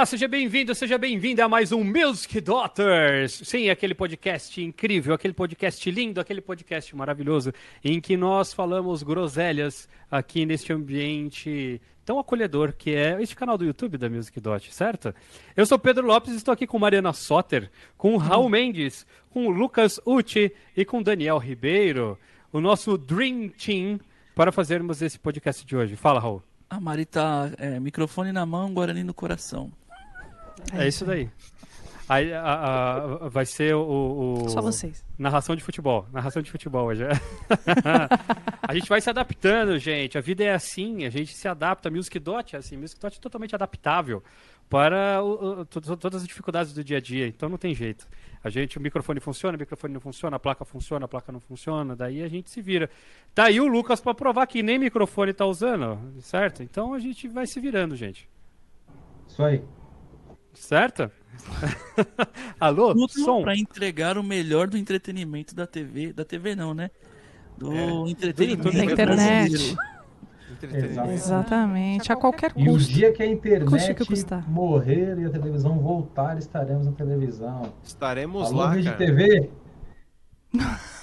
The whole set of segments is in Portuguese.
Olá, seja bem-vindo, seja bem-vinda a mais um Music Daughters. Sim, aquele podcast incrível, aquele podcast lindo, aquele podcast maravilhoso em que nós falamos groselhas aqui neste ambiente tão acolhedor que é este canal do YouTube da Music Dot, certo? Eu sou Pedro Lopes, estou aqui com Mariana Soter, com Raul Mendes, com Lucas Uchi e com Daniel Ribeiro, o nosso Dream Team para fazermos esse podcast de hoje. Fala, Raul. A Mari tá é, microfone na mão, Guarani no coração. É isso daí. Aí a, a, vai ser o, o, Só vocês. Narração de futebol. Narração de futebol hoje. a gente vai se adaptando, gente. A vida é assim, a gente se adapta. Music Dot é assim. Music Dot é totalmente adaptável para o, o, todas as dificuldades do dia a dia. Então não tem jeito. A gente, o microfone funciona, o microfone não funciona, a placa funciona, a placa não funciona, daí a gente se vira. Tá aí o Lucas para provar que nem microfone tá usando, certo? Então a gente vai se virando, gente. Isso aí. Certo? Alô? Tudo som. para entregar o melhor do entretenimento da TV, da TV não, né? Do é, entretenimento da internet. Exatamente. Exatamente, a qualquer custo. E o dia que a internet que morrer e a televisão voltar, estaremos na televisão. Estaremos Alô, lá, Rede cara. TV.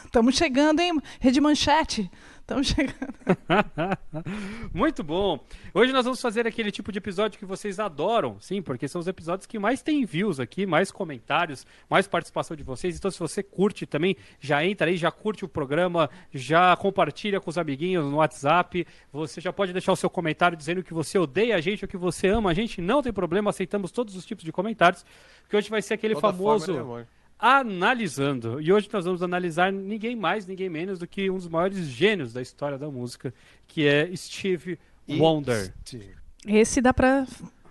Estamos chegando, hein? Rede Manchete. Estamos chegando. Muito bom. Hoje nós vamos fazer aquele tipo de episódio que vocês adoram, sim, porque são os episódios que mais tem views aqui, mais comentários, mais participação de vocês. Então, se você curte também, já entra aí, já curte o programa, já compartilha com os amiguinhos no WhatsApp. Você já pode deixar o seu comentário dizendo que você odeia a gente ou que você ama a gente. Não tem problema, aceitamos todos os tipos de comentários. Que hoje vai ser aquele Toda famoso forma, né, analisando. E hoje nós vamos analisar ninguém mais, ninguém menos do que um dos maiores gênios da história da música, que é Steve Wonder. Esse dá pra.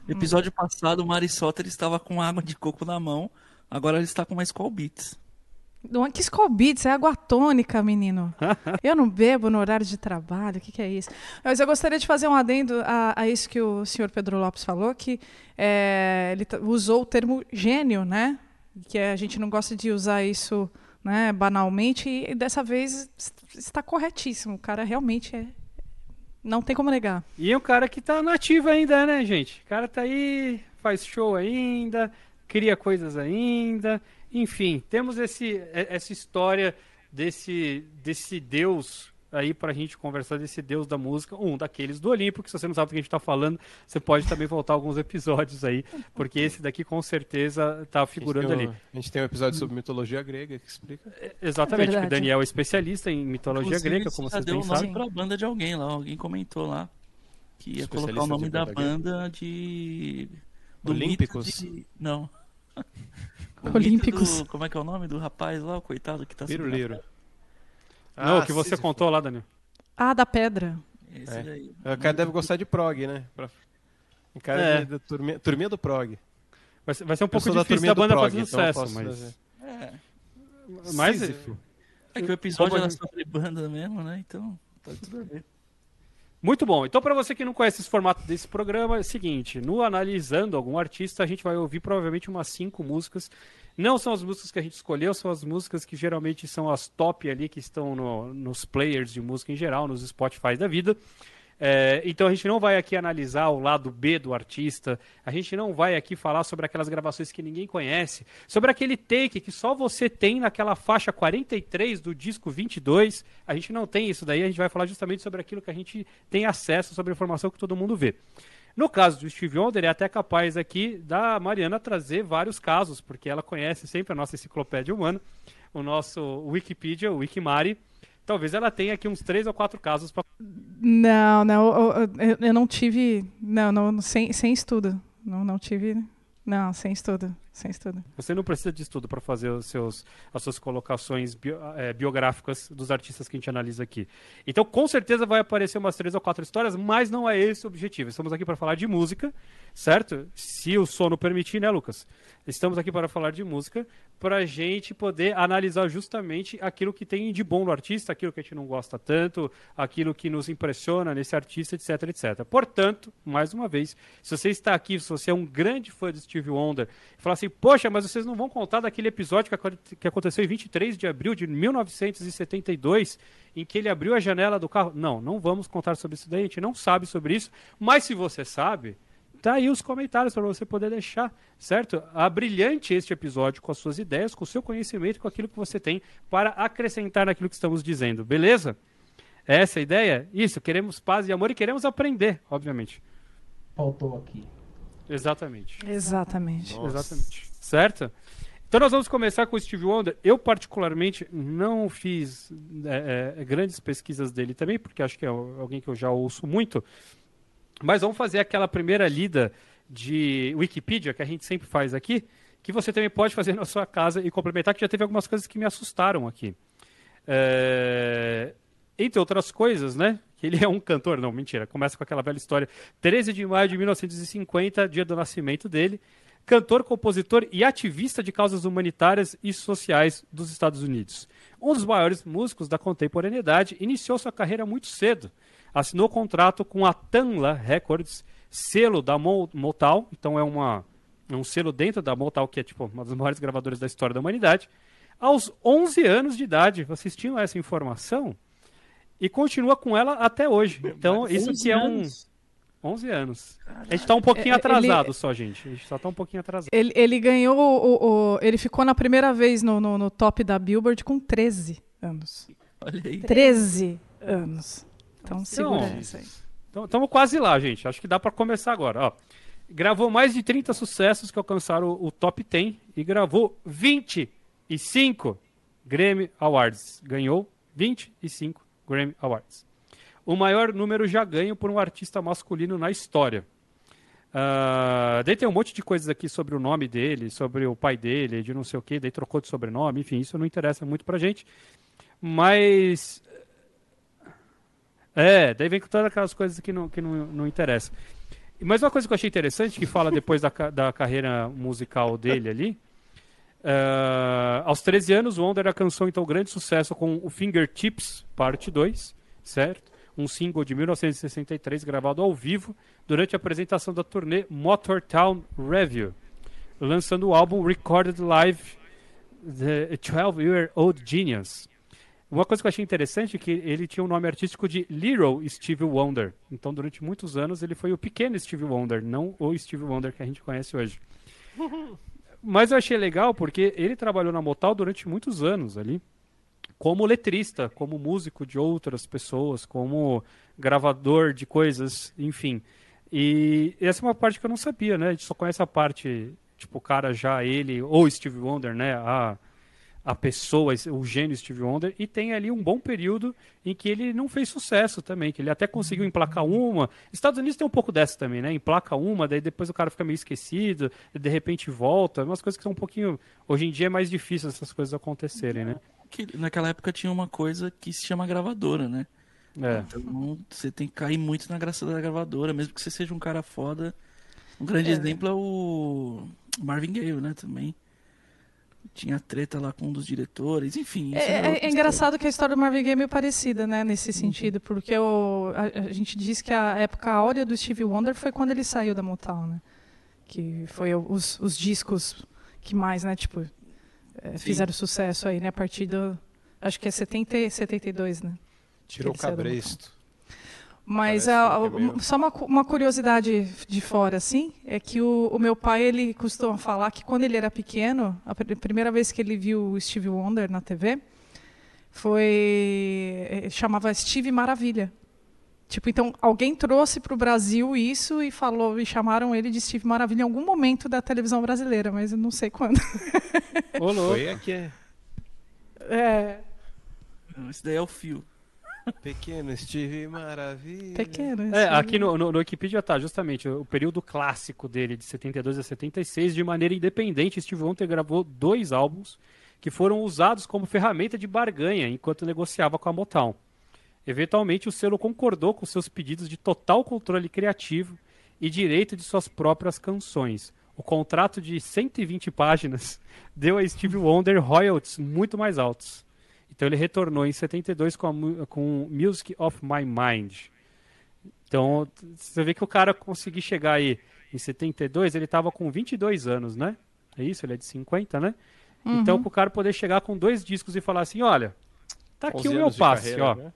Episódio passado, o Mari Soter estava com água de coco na mão, agora ele está com uma Skull Beats. Não, que Skull Beats, é água tônica, menino. eu não bebo no horário de trabalho, o que, que, é isso? Mas eu gostaria de fazer um adendo a, a isso que o senhor Pedro Lopes falou, que é, ele usou o termo gênio, né? Que a gente não gosta de usar isso né, banalmente, e dessa vez está corretíssimo. O cara realmente é. Não tem como negar. E um cara que está nativo ainda, né, gente? O cara tá aí, faz show ainda, cria coisas ainda. Enfim, temos esse, essa história desse, desse Deus aí pra gente conversar desse deus da música, um daqueles do Olimpo, que se você não sabe do que a gente tá falando, você pode também voltar alguns episódios aí, porque esse daqui com certeza tá figurando um, ali. A gente tem um episódio sobre mitologia grega que explica. É, exatamente, é o Daniel é especialista em mitologia Inclusive, grega, como vocês deu bem o nome sabem. pra banda de alguém lá, alguém comentou lá que ia colocar o nome da banda de... Do Olímpicos? De... Não. Olímpicos. Do... Como é que é o nome do rapaz lá, o coitado que tá Piruliro. Não, o que você contou lá, Daniel. Ah, da pedra. Esse É. daí. O cara deve gostar de prog, né? Pra... O cara É. é. da turminha, turminha do prog. Vai ser, vai ser um pouco da difícil turminha da banda prog, fazer então eu sucesso, posso mas... fazer. É. mas Sísifo. É que o episódio era sobre banda mesmo, né? Então, tá tudo a ver. Muito bom. Então, para você que não conhece esse formato desse programa, é o seguinte: no analisando algum artista, a gente vai ouvir provavelmente umas cinco músicas. Não são as músicas que a gente escolheu, são as músicas que geralmente são as top ali, que estão no- nos players de música em geral, nos Spotify da vida. É, então a gente não vai aqui analisar o lado B do artista, a gente não vai aqui falar sobre aquelas gravações que ninguém conhece, sobre aquele take que só você tem naquela faixa 43 do disco 22. A gente não tem isso daí, a gente vai falar justamente sobre aquilo que a gente tem acesso, sobre a informação que todo mundo vê. No caso do Steve Wonder, é até capaz aqui da Mariana trazer vários casos, porque ela conhece sempre a nossa enciclopédia humana, o nosso Wikipedia, o Wikimari. Talvez ela tenha aqui uns três ou quatro casos para Não, não, eu, eu- não tive. Não, não, sem, sem estudo. Não, não tive. Não, sem estudo. Sem estudo. Você não precisa de estudo para fazer os seus, as suas colocações bio- eh, biográficas dos artistas que a gente analisa aqui. Então, com certeza vai aparecer umas três ou quatro histórias, mas não é esse o objetivo. Estamos aqui para falar de música, certo? Se o sono permitir, né, Lucas? Estamos aqui para falar de música, para a gente poder analisar justamente aquilo que tem de bom no artista, aquilo que a gente não gosta tanto, aquilo que nos impressiona nesse artista, etc, etc. Portanto, mais uma vez, se você está aqui, se você é um grande fã de Steve Wonder, e falar assim, poxa, mas vocês não vão contar daquele episódio que, aco- que aconteceu em 23 de abril de 1972, em que ele abriu a janela do carro. Não, não vamos contar sobre isso daí, a gente não sabe sobre isso, mas se você sabe, tá aí os comentários para você poder deixar, certo? A brilhante este episódio com as suas ideias, com o seu conhecimento, com aquilo que você tem para acrescentar naquilo que estamos dizendo, beleza? Essa é a ideia? Isso, queremos paz e amor e queremos aprender, obviamente. Faltou aqui. Exatamente. Exatamente. Nossa. Exatamente. Certo? Então nós vamos começar com o Steve Wonder. Eu, particularmente, não fiz é, é, grandes pesquisas dele também, porque acho que é alguém que eu já ouço muito. Mas vamos fazer aquela primeira lida de Wikipedia, que a gente sempre faz aqui, que você também pode fazer na sua casa e complementar, que já teve algumas coisas que me assustaram aqui. É, Entre outras coisas, né? Que ele é um cantor. Não, mentira. Começa com aquela velha história. 13 de maio de 1950, dia do nascimento dele cantor, compositor e ativista de causas humanitárias e sociais dos Estados Unidos. Um dos maiores músicos da contemporaneidade, iniciou sua carreira muito cedo. Assinou contrato com a Tanla Records, selo da Mo- Motown, então é, uma, é um selo dentro da Motown, que é tipo uma das maiores gravadoras da história da humanidade. Aos 11 anos de idade, vocês tinham essa informação? E continua com ela até hoje. Então, isso 11 que é um. anos? 11 anos. A gente tá um pouquinho É, ele- atrasado só, gente. A gente só tá um pouquinho atrasado. Ele, ele ganhou. O, o- ele ficou na primeira vez no, no, no top da Billboard com 13 anos. Olha aí. 13 anos. Então segura essa aí. Então, estamos quase lá, gente. Acho que dá para começar agora. Ó. Gravou mais de 30 sucessos que alcançaram o, o top 10 e gravou 25 Grammy Awards. Ganhou 25 Grammy Awards. O maior número já ganho por um artista masculino na história. Ah, daí tem um monte de coisas aqui sobre o nome dele, sobre o pai dele, de não sei o que, daí trocou de sobrenome, enfim, isso não interessa muito pra gente. Mas é, daí vem com todas aquelas coisas que não, que não, não interessam. Mas uma coisa que eu achei interessante, que fala depois da, da carreira musical dele ali. eh, aos 13 anos, Wonder alcançou então grande sucesso com o Fingertips, parte 2, certo? Um single de 1963 gravado ao vivo durante a apresentação da turnê Motortown Review, lançando o álbum Recorded Live The 12 Year Old Genius. Uma coisa que eu achei interessante é que ele tinha o nome artístico de Little Steve Wonder. Então, durante muitos anos, ele foi o pequeno Steve Wonder, não o Steve Wonder que a gente conhece hoje. Mas eu achei legal porque ele trabalhou na Motown durante muitos anos ali, como letrista, como músico de outras pessoas, como gravador de coisas, enfim. E essa é uma parte que eu não sabia, né? A gente só conhece a parte, tipo, o cara já, ele, ou Steve Wonder, né? A, a pessoa, o gênio Steve Wonder, e tem ali um bom período em que ele não fez sucesso também, que ele até conseguiu emplacar uma. Estados Unidos tem um pouco dessa também, né? Emplaca uma, daí depois o cara fica meio esquecido, de repente volta. Umas coisas que são um pouquinho. Hoje em dia é mais difícil essas coisas acontecerem, né? Que naquela época tinha uma coisa que se chama gravadora, né? É. Então você tem que cair muito na graça da gravadora, mesmo que você seja um cara foda. Um grande exemplo é o Marvin Gaye, né? Também. Tinha treta lá com um dos diretores, enfim. isso É, é- é engraçado que a história do Marvin Gaye é meio parecida, né, nesse sentido, porque o, a, a gente diz que a época áurea do Stevie Wonder foi quando ele saiu da Motown, né? Que foi os, os discos que mais, né, tipo, é, fizeram sucesso aí, né, a partir do, acho que é 70, e 72, né? Tirou o cabresto. Mas a- é a- meio- só uma, uma curiosidade de fora, assim, é que o, o meu pai, ele costuma falar que quando ele era pequeno, a pr- primeira vez que ele viu o Steve Wonder na TV, foi... eh, chamava Steve Maravilha. Tipo, então, alguém trouxe para o Brasil isso e falou, e chamaram ele de Steve Maravilha em algum momento da televisão brasileira, mas eu não sei quando. Ô, louco. Foi aqui, é. É, Esse daí é o fio. Pequeno Steve Maravilha. pequeno. É, assim. aqui no, no, no Wikipedia tá justamente o período clássico dele, de 72 a 76, de maneira independente, Steve Wonder gravou dois álbuns que foram usados como ferramenta de barganha enquanto negociava com a Motown. Eventualmente, o selo concordou com seus pedidos de total controle criativo e direito de suas próprias canções. O contrato de 120 páginas deu a Steve Wonder royalties muito mais altos. Então ele retornou em 72 com, a, com Music of My Mind. Então, você vê que o cara conseguiu chegar aí em 72, ele estava com 22 anos, né? É isso? Ele é de 50, né? Então, para o cara poder chegar com dois discos e falar assim, olha, tá aqui 11 o meu passe, carreira, ó. né?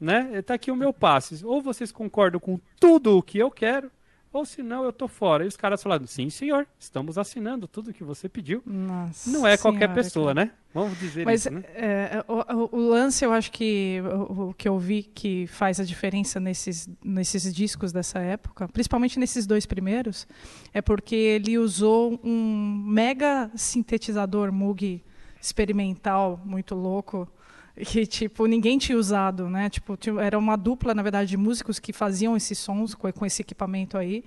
Né? Tá aqui o meu passe. Ou vocês concordam com tudo o que eu quero, ou se não, eu tô fora. E os caras falaram, sim, senhor, estamos assinando tudo que você pediu. Nossa não é qualquer senhora, pessoa, cara. né? Vamos dizer Mas isso, né? é, o, o- o lance, eu acho que o, o que eu vi que faz a diferença nesses, nesses discos dessa época, principalmente nesses dois primeiros, é porque ele usou um mega sintetizador Moog experimental muito louco que tipo ninguém tinha usado, né? Tipo tinha- era uma dupla na verdade de músicos que faziam esses sons com, com esse equipamento aí.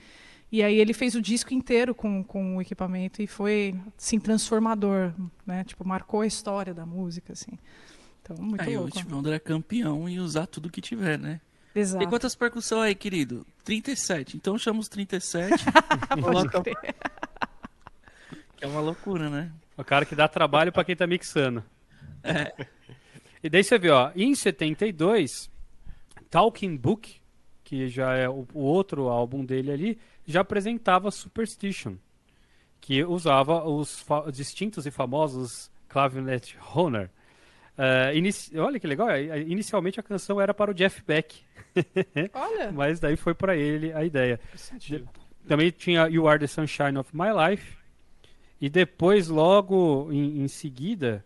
E aí ele fez o disco inteiro com, com o equipamento e foi assim transformador, né? Tipo marcou a história da música assim. Então muito Aí o louco. Steve Wonder é campeão em usar tudo que tiver, né? Exato. Tem quantas percussões aí, querido? 37. Então chama os 37. coloca... Que é uma loucura, né? O cara que dá trabalho pra quem tá mixando. E daí você vê, ó, em 72, Talking Book, que já é o, o outro álbum dele ali, já apresentava Superstition, que usava os distintos e famosos clavinet Honor. Eh, inici- olha que legal, eh, inicialmente a canção era para o Jeff Beck, Olha. mas daí foi para ele a ideia. De- Também tinha You Are the Sunshine of My Life. E depois, logo em, em seguida,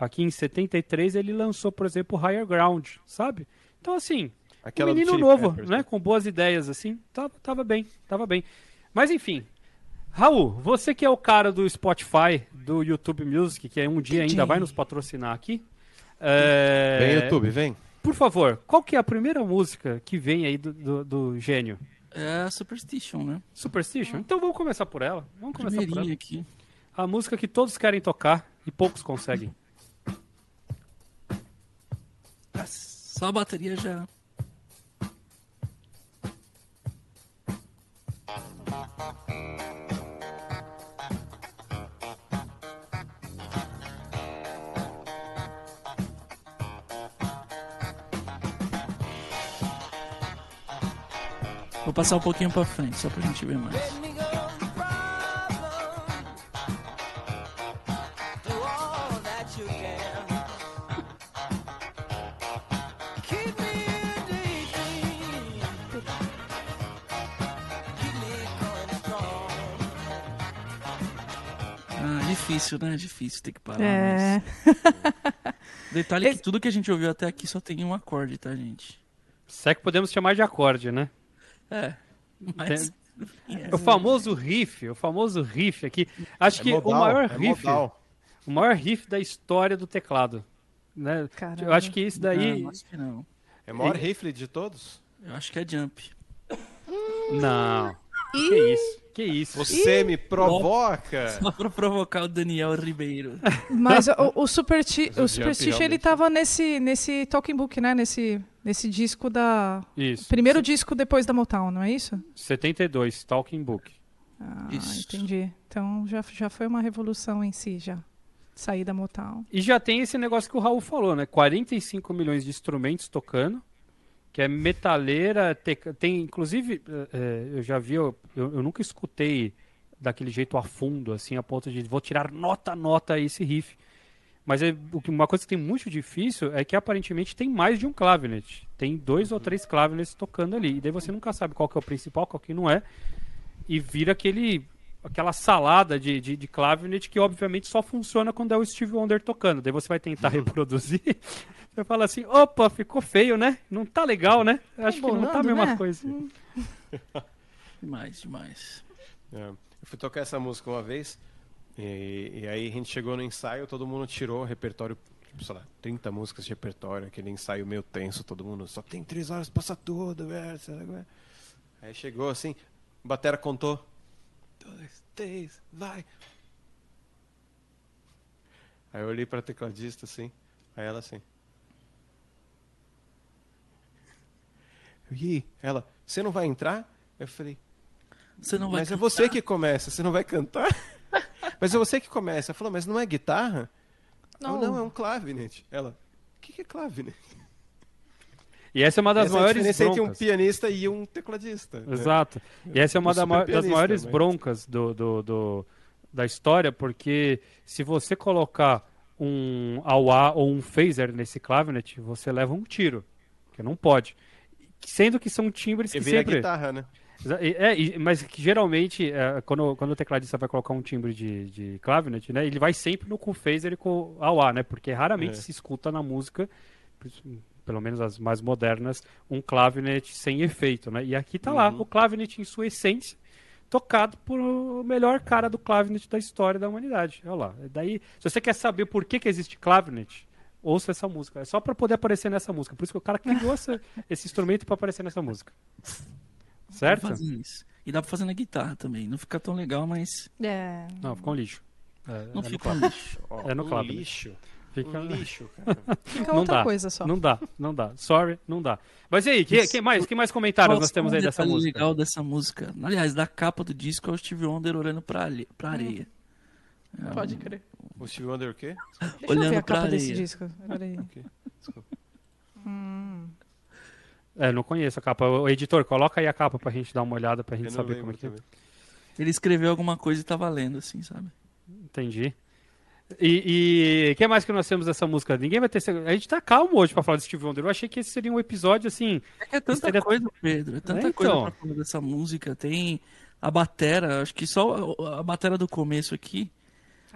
aqui em 73, ele lançou, por exemplo, Higher Ground, sabe? Então, assim, Aquela um menino novo, Peppers, né? Com boas ideias, assim. Tava, tava bem, tava bem. Mas, enfim. Raul, você que é o cara do Spotify, do YouTube Music, que um dia ainda vai nos patrocinar aqui. é, Vem, YouTube, vem. Por favor, qual que é a primeira música que vem aí do, do, do gênio? É a Superstition, né? Superstition? Então vamos começar por ela. Vamos começar por ela. Aqui. A música que todos querem tocar e poucos conseguem. Só a bateria já. Vou passar um pouquinho pra frente, só pra gente ver mais. Difícil, né? Difícil ter que parar. É. Mas... Detalhe é que tudo que a gente ouviu até aqui só tem um acorde, tá, gente? Se é que podemos chamar de acorde, né? É. Mas. O famoso riff, o famoso riff aqui. Acho que o maior é riff, modal. o maior riff da história do teclado. Né? Caramba. Eu acho que isso daí. Não, acho que não. É o maior rifle de todos? Eu acho que é jump. Não. Que isso? Que isso? Você me provoca! Só pra provocar o Daniel Ribeiro. Mas o, o, Superti Mas o Superstition ele tava nesse nesse Talking Book, né? Nesse nesse disco da Isso. primeiro disco depois da Motown, não é isso? 72, Talking Book. Ah, Isso. entendi. Então já já foi uma revolução em si já. Sair da Motown. E já tem esse negócio que o Raul falou, né? 45 milhões de instrumentos tocando, que é metaleira, teca- tem inclusive, eh, eu já vi, eu, eu nunca escutei daquele jeito a fundo, assim, a ponto de vou tirar nota a nota esse riff. Mas é, uma coisa que tem muito difícil é que aparentemente tem mais de um clavinet. Tem dois ou três clavinets tocando ali. E daí você nunca sabe qual que é o principal, qual que não é. E vira aquele aquela salada de, de, de clavinet que obviamente só funciona quando é o Steve Wonder tocando. Daí você vai tentar reproduzir. Você fala assim, opa, ficou feio, né? Não tá legal, né? Eu Acho que não tá a bolando, mesma né? coisa. Demais, demais. É, Eu fui tocar essa música uma vez, e, e aí a gente chegou no ensaio, todo mundo tirou o repertório, tipo, sei lá, 30 músicas de repertório, aquele ensaio meio tenso, todo mundo só tem três horas, passa tudo, velho. lá, velho. Aí chegou assim, Batera contou. Dois, três, vai. Aí eu olhei pra tecladista assim, aí ela assim. E ela, você não vai entrar? Eu falei, Você não vai mas é você que começa, você não vai cantar? mas é você que começa. Ela falou, mas não é guitarra? Não. Não, não é um clavinet. Ela, o que, que é clavinet? E essa é uma das Essa é maiores diferença entre um broncas. pianista e um tecladista. né? Exato. E essa é uma Um da ma- das maiores mas- broncas do, do, do- da história, porque se você colocar um AUA ou um phaser nesse clavinet, você leva um tiro, que não pode. Sendo que são timbres que sempre... guitarra, né? É, mas que geralmente, é, quando, quando o tecladista vai colocar um timbre de, de clavinet, né, ele vai sempre no com phaser e com AUA, né? Porque raramente é. se escuta na música, pelo menos as mais modernas, um clavinet sem efeito, né? E aqui tá uhum. lá o clavinet em sua essência, tocado por o melhor cara do clavinet da história da humanidade. Olha lá. Daí, se você quer saber por que, que existe clavinet, ouça essa música. É só para poder aparecer nessa música. Por isso que o cara criou essa, esse instrumento para aparecer nessa música. Certo? E dá pra fazer na guitarra também. Não fica tão legal, mas. É. Não, fica um lixo. É, não é fica um lixo. é no um lixo. Fica um lixo, cara. Fica outra dá, coisa só. Não dá, não dá. Sorry, não dá. Mas e aí, que, que mais, que mais comentários nós temos aí dessa música? legal dessa música. Aliás, da capa do disco é o Steve Wonder olhando pra, ali, pra areia. Hum. Pode crer. O Steve Wonder o quê? Deixa olhando eu ver a capa areia. desse disco. Peraí. Okay. Hum. É, não conheço a capa. O editor, coloca aí a capa pra gente dar uma olhada, pra gente saber como é que é. Ele escreveu alguma coisa e tava lendo, assim, sabe? Entendi. E o que mais que nós temos dessa música? Ninguém vai ter. A gente tá calmo hoje pra falar de Steve Wonder. Eu achei que esse seria um episódio assim. É que é tanta seria... coisa, Pedro. É tanta é, então. coisa pra falar dessa música. Tem a batera, acho que só a batera do começo aqui.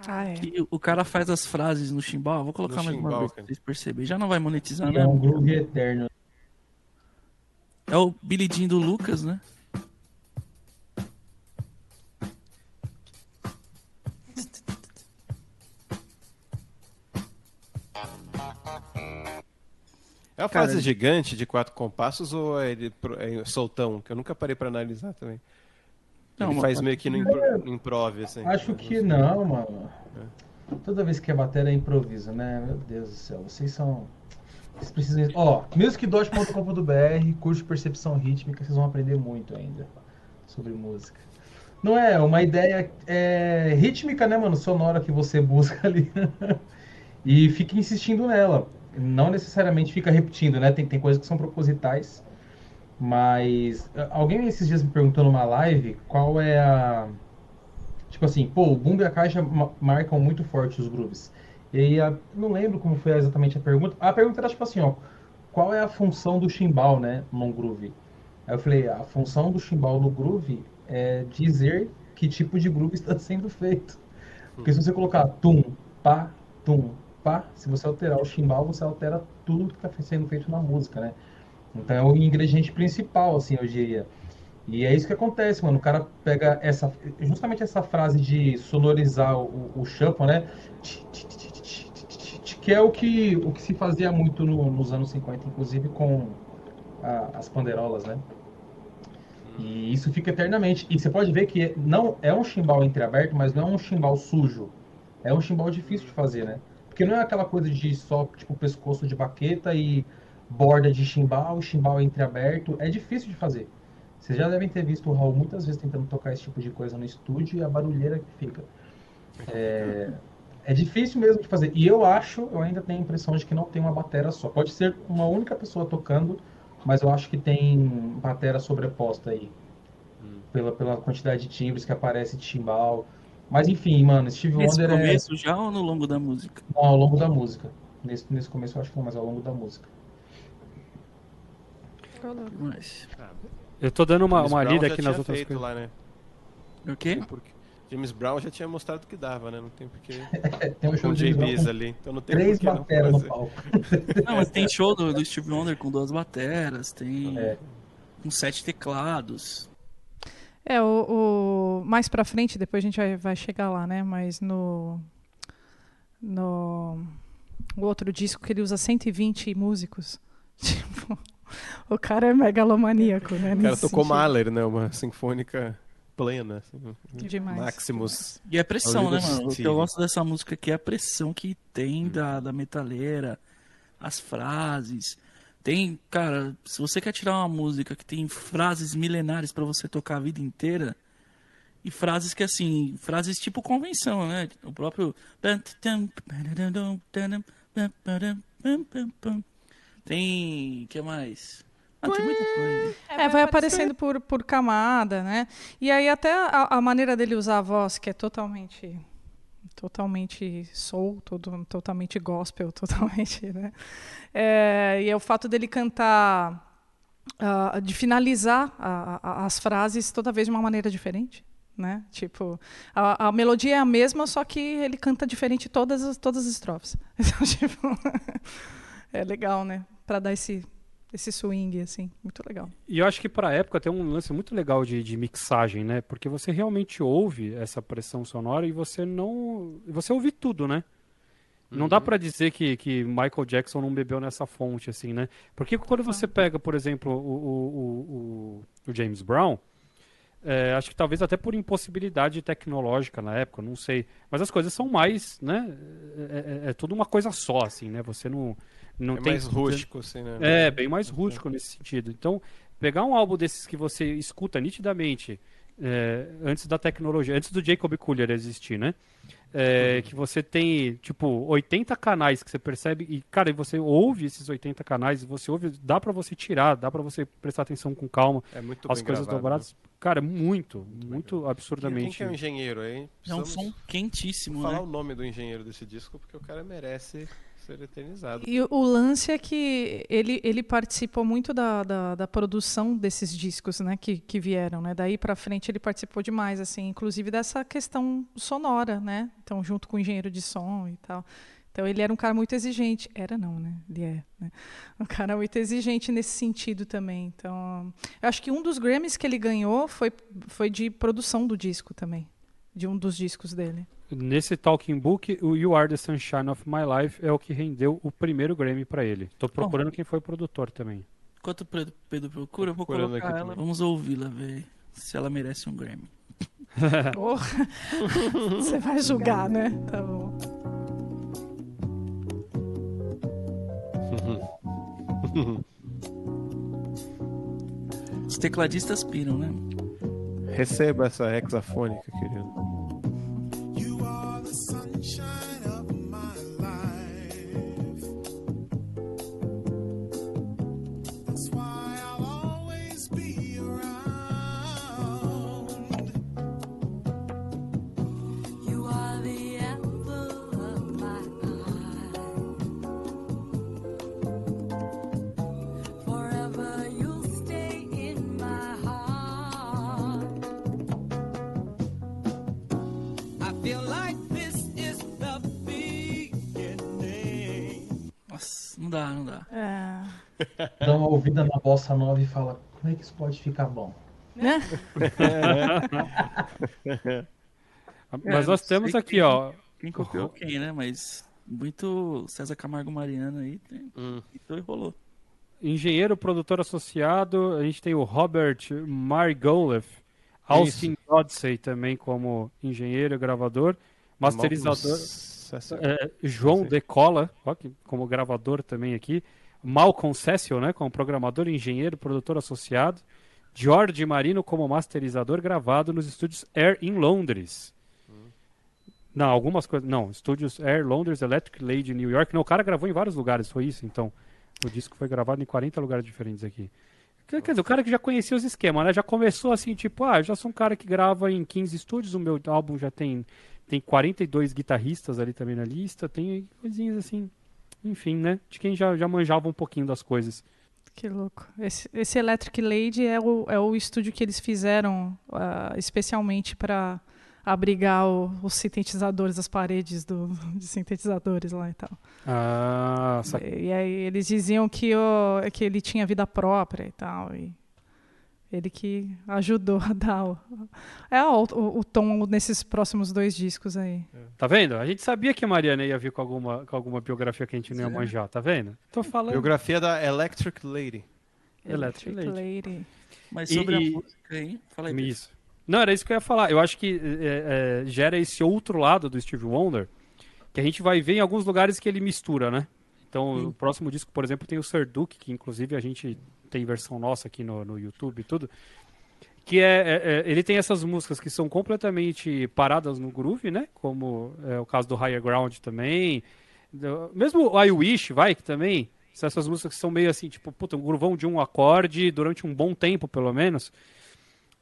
Ah, é. o cara faz as frases no chimbal. Vou colocar no mais chimbal, uma vez pra vocês perceberem. Já não vai monetizar, né? É um groove eterno. É o Jean do Lucas, né? É uma frase gigante de quatro compassos ou é, ele, é soltão? Que eu nunca parei para analisar também. Não, ele faz meio que no, impro, improv, assim. Acho que não, mano. É. Toda vez que a bateria é improviso, né? Meu Deus do céu, vocês são. Vocês precisam. Ó, musicdot.com.br, curso de percepção rítmica, vocês vão aprender muito ainda sobre música. Não é uma ideia é, rítmica, né, mano? Sonora que você busca ali. e fica insistindo nela. Não necessariamente fica repetindo, né? Tem, tem coisas que são propositais. Mas alguém esses dias me perguntou numa live qual é a. Tipo assim, pô, o boom e a caixa marcam muito forte os grooves. E aí, a, não lembro como foi exatamente a pergunta. A pergunta era tipo assim, ó, qual é a função do chimbal, né, num groove? Aí eu falei, a função do chimbal no groove é dizer que tipo de groove está sendo feito. Porque se você colocar tum, pá, tum, pá, se você alterar o chimbal, você altera tudo que está sendo feito na música, né? Então é o ingrediente principal, assim, eu diria. E é isso que acontece, mano. O cara pega essa, justamente essa frase de sonorizar o, o shuffle, né? que é o que, o que se fazia muito no, nos anos 50, inclusive com a, as panderolas, né? E isso fica eternamente. E você pode ver que não é um chimbal entreaberto, mas não é um chimbal sujo. É um chimbal difícil de fazer, né? Porque não é aquela coisa de só, tipo, pescoço de baqueta e borda de chimbal, chimbal entreaberto. É difícil de fazer. Vocês já devem ter visto o Raul muitas vezes tentando tocar esse tipo de coisa no estúdio e a barulheira que fica. É, é difícil mesmo de fazer. E eu acho, eu ainda tenho a impressão de que não tem uma batera só. Pode ser uma única pessoa tocando, mas eu acho que tem batera sobreposta aí. Hum. Pela, pela quantidade de timbres que aparece de chimbal. Mas enfim, mano, Steve nesse Wonder é- começo é... já ou no longo da música? Não, ao longo da música. Nesse, nesse começo eu acho que não, mas ao longo da música. Mas... Eu tô dando uma, uma lida aqui nas outras coisas. Lá, né? O quê? Porque James Brown já tinha mostrado que dava, né? Não tem porque. tem um show com JBs ali. Então não tem três bateras no palco. Não, mas tem show do, do Steve Wonder com duas bateras, tem é. com sete teclados. É, o, o, mais pra frente, depois a gente vai, vai chegar lá, né? Mas no. No. O outro disco que ele usa 120 músicos. Tipo, o cara é megalomaníaco, né? O cara tocou sentido. Mahler, né? Uma sinfônica plena. Assim, Demais. Maximus. E a pressão, né, mano? O que eu gosto dessa música aqui é a pressão que tem da, da metaleira, as frases. Tem, cara, se você quer tirar uma música que tem frases milenares para você tocar a vida inteira, e frases que assim, frases tipo convenção, né? O próprio tem, que mais? Ah, tem muita coisa. É, é vai aparecendo por, por camada, né? E aí até a, a, maneira dele usar a voz, que é totalmente totalmente soul, todo, totalmente gospel, totalmente, né? É, e é o fato dele cantar uh, de finalizar a, a, as frases toda vez de uma maneira diferente. Né? Tipo, a, a, melodia é a mesma, só que ele canta diferente todas as, todas as estrofes. Então, tipo, é legal, né? Para dar esse esse swing, assim, muito legal. E eu acho que para a época tem um lance muito legal de, de, mixagem, né? Porque você realmente ouve essa pressão sonora e você não. Você ouve tudo, né? Não uhum. dá para dizer que, que Michael Jackson não bebeu nessa fonte, assim, né? Porque quando você pega, por exemplo, o, o, o, o James Brown, é, acho que talvez até por impossibilidade tecnológica na época, não sei. Mas as coisas são mais, né? É, é, é tudo uma coisa só, assim, né? Você não. Não é tem, mais rústico, assim, né? É, bem mais rústico nesse sentido. Então, pegar um álbum desses que você escuta nitidamente é, antes da tecnologia, antes do Jacob Collier existir, né? É, que você tem, tipo, 80 canais que você percebe e, cara, e você ouve esses 80 canais e você ouve, dá para você tirar, dá para você prestar atenção com calma. É muito As coisas gravado, dobradas. Né? Cara, muito, muito absurdamente. E quem que é o engenheiro aí? É um som quentíssimo, falar né? o nome do engenheiro desse disco porque o cara merece ser eternizado. E o lance é que ele, ele participou muito da, da, da produção desses discos, né, que, que vieram, né? Daí para frente ele participou demais, assim, inclusive dessa questão sonora, né? Então junto com o engenheiro de som e tal. Então ele era um cara muito exigente. Era não, né? Ele é. Né? Um cara muito exigente nesse sentido também. Então, eu acho que um dos Grammys que ele ganhou foi, foi de produção do disco também. De um dos discos dele. Nesse Talking Book, o You Are the Sunshine of My Life é o que rendeu o primeiro Grammy para ele. Tô procurando quem foi o produtor também. Enquanto o Pedro procura, eu vou colocar ela. Também. Vamos ouvi-la, ver se ela merece um Grammy. Você vai julgar, né? Tá bom. Os tecladistas piram, né? Receba essa hexafônica, querido. sunshine. Dá, não dá. É. Dá uma ouvida na bossa nova e fala, como é que isso pode ficar bom? Né? Mas nós temos aqui, quem, ó. Quem copiou quem, né? Mas muito César Camargo Mariano aí. Hum. Então rolou. Engenheiro, produtor associado, a gente tem o Robert Margolef, Austin Godsey também como engenheiro gravador, masterizador. É, João Decola, como gravador também aqui. Malcolm Cecil, né, como programador, engenheiro, produtor associado. George Marino como masterizador gravado nos estúdios Air em Londres. Hum. Não, algumas coisas. Não, estúdios Air Londres, Electric Lady New York. Não, o cara gravou em vários lugares, foi isso então. O disco foi gravado em 40 lugares diferentes aqui. Quer, dizer, o cara que já conhecia os esquemas, né? Já começou assim, tipo, ah, já sou um cara que grava em 15 estúdios, o meu álbum já tem tem 42 guitarristas ali também na lista, tem coisinhas assim, enfim, né? De quem já, já manjava um pouquinho das coisas. Que louco. Esse, esse Electric Lady é o, é o estúdio que eles fizeram uh, especialmente para abrigar o, os sintetizadores, as paredes do, de sintetizadores lá e tal. Ah, e, e, aí eles diziam que, o, que ele tinha vida própria e tal. E ele que ajudou a dar o, é, o, o, o, tom nesses próximos dois discos aí. É. Tá vendo? A gente sabia que a Mariana ia vir com alguma, com alguma biografia que a gente não ia manjar, tá vendo? Tô falando. Biografia da Electric Lady. Electric, Electric Lady. Lady. Mas sobre e, a música, hein? Fala aí. Isso. Não, era isso que eu ia falar. Eu acho que é, é, gera esse outro lado do Steve Wonder, que a gente vai ver em alguns lugares que ele mistura, né? Então, Sim. o próximo disco, por exemplo, tem o Sir Duke, que inclusive a gente tem versão nossa aqui no, no YouTube e tudo. Que é, é, é, ele tem essas músicas que são completamente paradas no groove, né? Como é o caso do Higher Ground também. Mesmo o I Wish, vai, que também. São essas músicas que são meio assim, tipo, puta, um groovão de um acorde durante um bom tempo, pelo menos.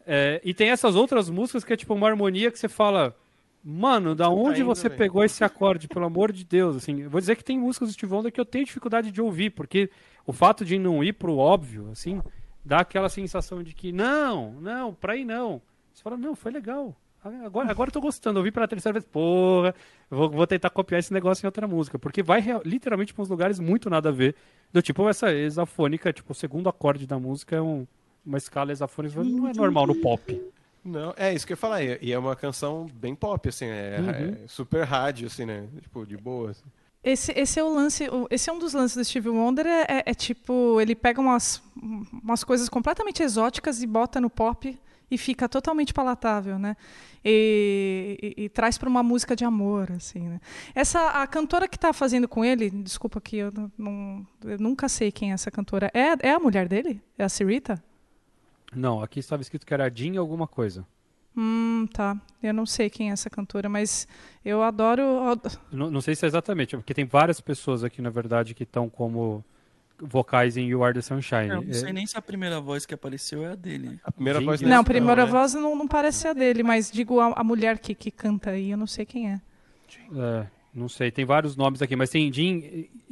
É, e tem essas outras músicas que é tipo uma harmonia que você fala, mano, da onde tá você pegou esse acorde, pelo amor de Deus? Assim, vou dizer que tem músicas do Steve Wonder que eu tenho dificuldade de ouvir, porque o fato de não ir pro óbvio, assim, dá aquela sensação de que não, não, pra ir não. Você fala, não, foi legal. Agora, agora eu tô gostando. Eu vi pela terceira vez, porra, vou, vou tentar copiar esse negócio em outra música. Porque vai real, literalmente para uns lugares muito nada a ver. Do tipo, essa hexafônica, tipo, o segundo acorde da música é um, uma escala hexafônica, não é normal no pop. Não, é isso que eu ia falar. E é uma canção bem pop, assim, é, Uhum. é super rádio, assim, né? Tipo, de boa. assim. Esse, esse é o lance, esse é um dos lances do Steve Wonder, é, é- é tipo, ele pega umas, umas coisas completamente exóticas e bota no pop e fica totalmente palatável, né? E, e- e traz para uma música de amor, assim, né? Essa, a cantora que está fazendo com ele, desculpa que eu, não, não- eu nunca sei quem é essa cantora, é, é a mulher dele? É a Cirita? Não, aqui estava escrito que era Jean alguma coisa. Hum, tá. Eu não sei quem é essa cantora, mas eu adoro. Não, não sei se é exatamente, porque tem várias pessoas aqui, na verdade, que estão como vocais em You Are the Sunshine. Eu não É- sei nem se a primeira voz que apareceu é a dele. A primeira Gente, voz Não, Não, a primeira né? voz não, não parece ser a dele, mas digo a, a mulher que, que canta aí, eu não sei quem é. É, não sei, tem vários nomes aqui, mas tem Jean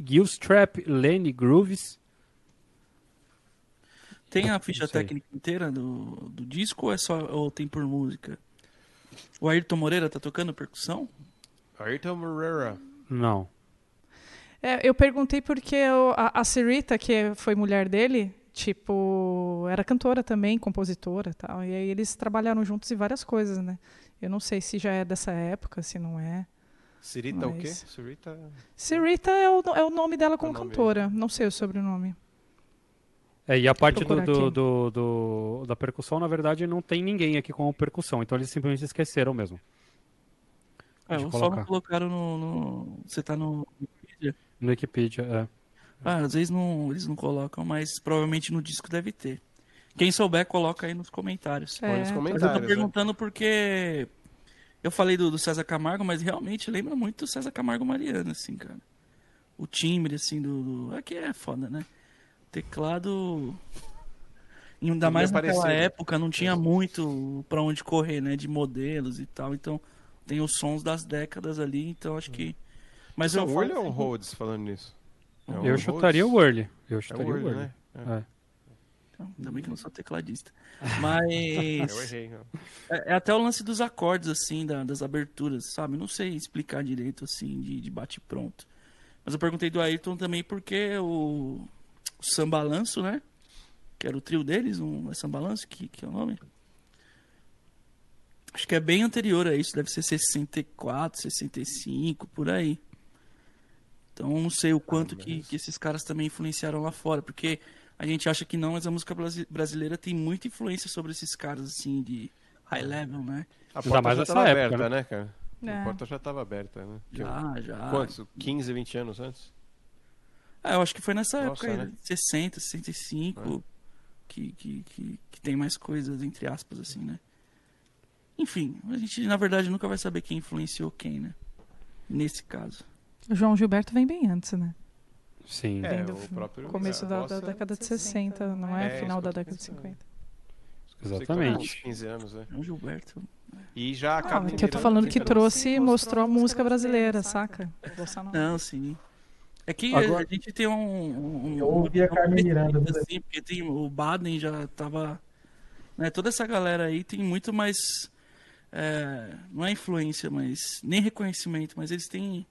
Gilstrap, Lenny Grooves. Tem a ficha técnica inteira do, do disco ou é só ou tem por música? O Ayrton Moreira tá tocando percussão? Ayrton Moreira. Não. É, eu perguntei porque eu- a, a Cirita, que foi mulher dele, tipo, era cantora também, compositora e tal. E aí eles trabalharam juntos em várias coisas, né? Eu não sei se já é dessa época, se não é. Cirita o quê? Mas- Cirita... Cirita é o, é o nome dela como É o nome cantora. Não sei o sobrenome. É, e a parte do, do, do- do- da percussão, na verdade, não tem ninguém aqui com percussão, então eles simplesmente esqueceram mesmo. Eu eu só colocar. não colocaram no, no- Você tá no. No Wikipedia, é. Ah, às vezes não, eles não colocam, mas provavelmente no disco deve ter. Quem souber, coloca aí nos comentários. É, Põe nos Mas eu tô comentários. né? perguntando porque. Eu falei do, do César Camargo, mas realmente lembra muito do César Camargo Mariano, assim, cara. O timbre, assim, do. do... Aqui é foda, né? Teclado. Ainda Tudo mais é naquela parecido. época não tinha muito pra onde correr, né? De modelos e tal. Então tem os sons das décadas ali, então acho que. Mas é eu falo Whirly ou Rhodes falando nisso? É Eu Rhodes? chutaria o Whirly. Eu É o chutaria o Whirly, Whirly. né? É. É. Então, Ainda bem que eu não sou tecladista. Eu Mas errei. não. é, é até o lance dos acordes, assim, da- das aberturas, sabe? Não sei explicar direito, assim, de, de bate-pronto. Mas eu perguntei do Ayrton também porque o, o Sambalanço, né? Que era o trio deles, um é Sambalanço, que, que é o nome? Acho que é bem anterior a isso, deve ser 64, 65, por aí. Então não sei o quanto que, que esses caras também influenciaram lá fora, porque a gente acha que não, mas a música brasi- brasileira tem muita influência sobre esses caras, assim, de high level, né? A porta mais já nessa tava época, aberta, né, cara? É. A porta já tava aberta, né? Já, já. Quantos? 15, 20 anos antes? Ah, eu acho que foi nessa Nossa, época aí, né? 60, 65, que, que, que, que tem mais coisas, entre aspas, assim, né? Enfim, a gente, na verdade, nunca vai saber quem influenciou quem, né? Nesse caso. O João Gilberto vem bem antes, né? Sim. É, do o próprio... começo da, da década de 60, não é? É, Final da década de pensando. 50. sei que tá Exatamente. uns 15 anos, né? João Gilberto. E já acaba... é que eu tô falando que trouxe, mostrou a música brasileira, saca? Não, sim. É que Agora- a gente tem um. um Eu ouvi a um Carmen Miranda, precedente, né? assim, porque tem, o Baden já tava. Né, toda essa galera aí tem muito mais. é, não é influência, mas. Nem reconhecimento, mas eles têm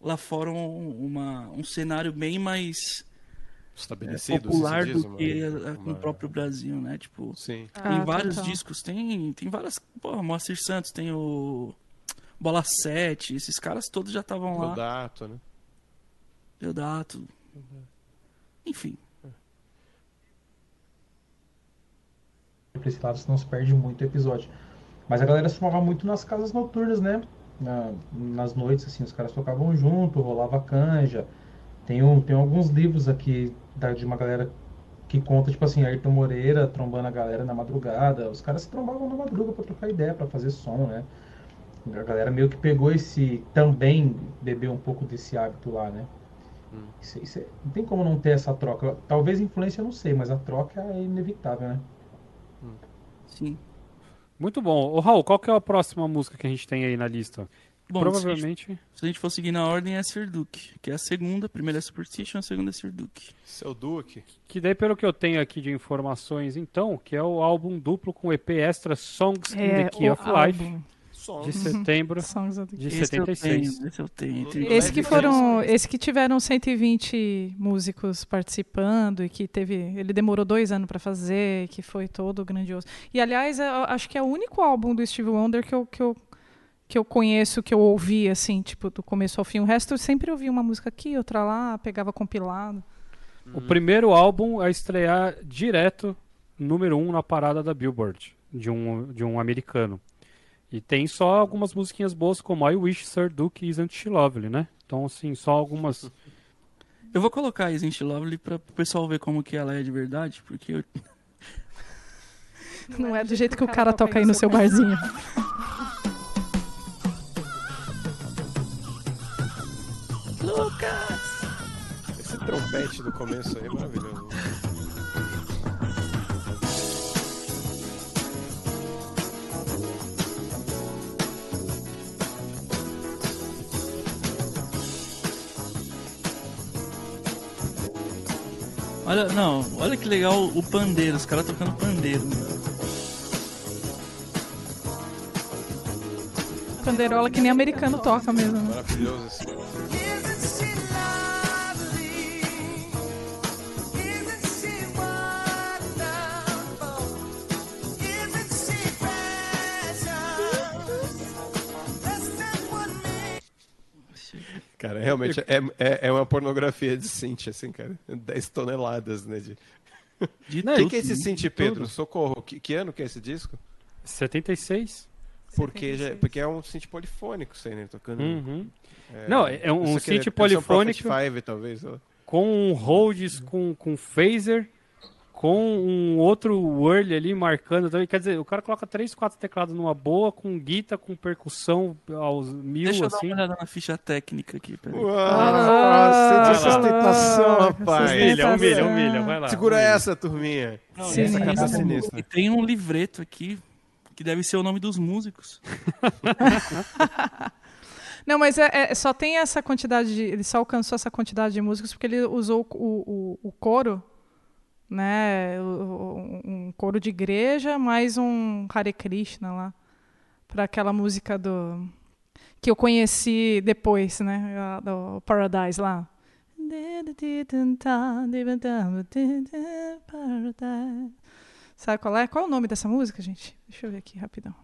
lá fora um, uma, um cenário bem mais é, Estabelecido, popular se diz, do uma- que a- uma- no próprio Brasil, né? Tipo, Sim. Ah, tem vários total. discos, tem, tem várias. Pô, Moacir Santos, tem o. Bola 7, esses caras todos já estavam lá. Rodato, né? Deodato. Enfim. pra esse lado, senão se perde muito o episódio. Mas a galera se formava muito nas casas noturnas, né? Na- nas noites, assim, os caras tocavam junto, rolava canja. Tem, um, tem alguns livros aqui da- de uma galera que conta, tipo assim, Ayrton Moreira trombando a galera na madrugada. Os caras se trombavam na madruga pra trocar ideia, pra fazer som, né? A galera meio que pegou esse. também bebeu um pouco desse hábito lá, né? Hum. Isso- isso é- não tem como não ter essa troca. Talvez influência, eu não sei, mas a troca é inevitável, né? Sim. Muito bom. Ô, Raul, qual que é a próxima música que a gente tem aí na lista? Bom, provavelmente. Se a gente for seguir na ordem, é Sir Duke, que é a segunda. A primeira é Superstition, a segunda é Sir Duke. Seu Duke. Que daí, pelo que eu tenho aqui de informações, então, que é o álbum duplo com EP extra Songs in the Key É, o of Life, Som. de setembro Songs of the de Esse eu 76. tenho, esse eu tenho. Entre- Esse que foram, esse que tiveram 120 músicos participando e que teve, ele demorou dois anos para fazer, que foi todo grandioso. E aliás, eu acho que é o único álbum do Steve Wonder que eu, que eu que eu conheço, que eu ouvi assim, tipo do começo ao fim. O resto eu sempre ouvi uma música aqui, outra lá, pegava compilado. O primeiro álbum a estrear direto número um na parada da Billboard, de um, de um americano. E tem só algumas musiquinhas boas, como I Wish Sir Duke Isn't She Lovely, né? Então, assim, só algumas. Eu vou colocar a Isn't Lovely pra o pessoal ver como que ela é de verdade, porque eu... Não é do jeito que o cara toca aí no seu barzinho. Esse trompete do começo aí é maravilhoso. Olha, não, olha que legal o pandeiro, os caras tocando pandeiro. Panderola que nem americano toca mesmo. Maravilhoso esse. Cara, realmente é, é, é uma pornografia de synth, assim, cara. 10 toneladas, né? De... De O que, tudo, que é esse synth, Pedro? Socorro. Que, que ano que é esse disco? 76? Porque, já, porque é um synth polifônico, isso aí, né? Tocando. Uhum. Não, é um synth ser um polifônico. Prophet Five, talvez. ó. Com um Rhodes, com, com phaser, com um outro whirl ali marcando também. Quer dizer, o cara coloca três, quatro teclados numa boa, com guita, com percussão aos mil, Deixa eu dar assim. uma olhada na ficha técnica aqui, peraí. Uau, Ah, sente essa ostentação, ah, rapaz. Humilha, humilha, humilha, vai lá. Segura humilha. essa, turminha. Não, essa Sinistro. capa é E sinistra. tem um livreto aqui que deve ser o nome dos músicos. Não, mas é, é- só tem essa quantidade de. Ele só alcançou essa quantidade de músicos porque ele usou o, o, o coro, né? um coro de igreja, mais um Hare Krishna lá. Para aquela música do. Que eu conheci depois, né? Do Paradise lá. Sabe qual é? Qual é o nome dessa música, gente? Deixa eu ver aqui rapidão.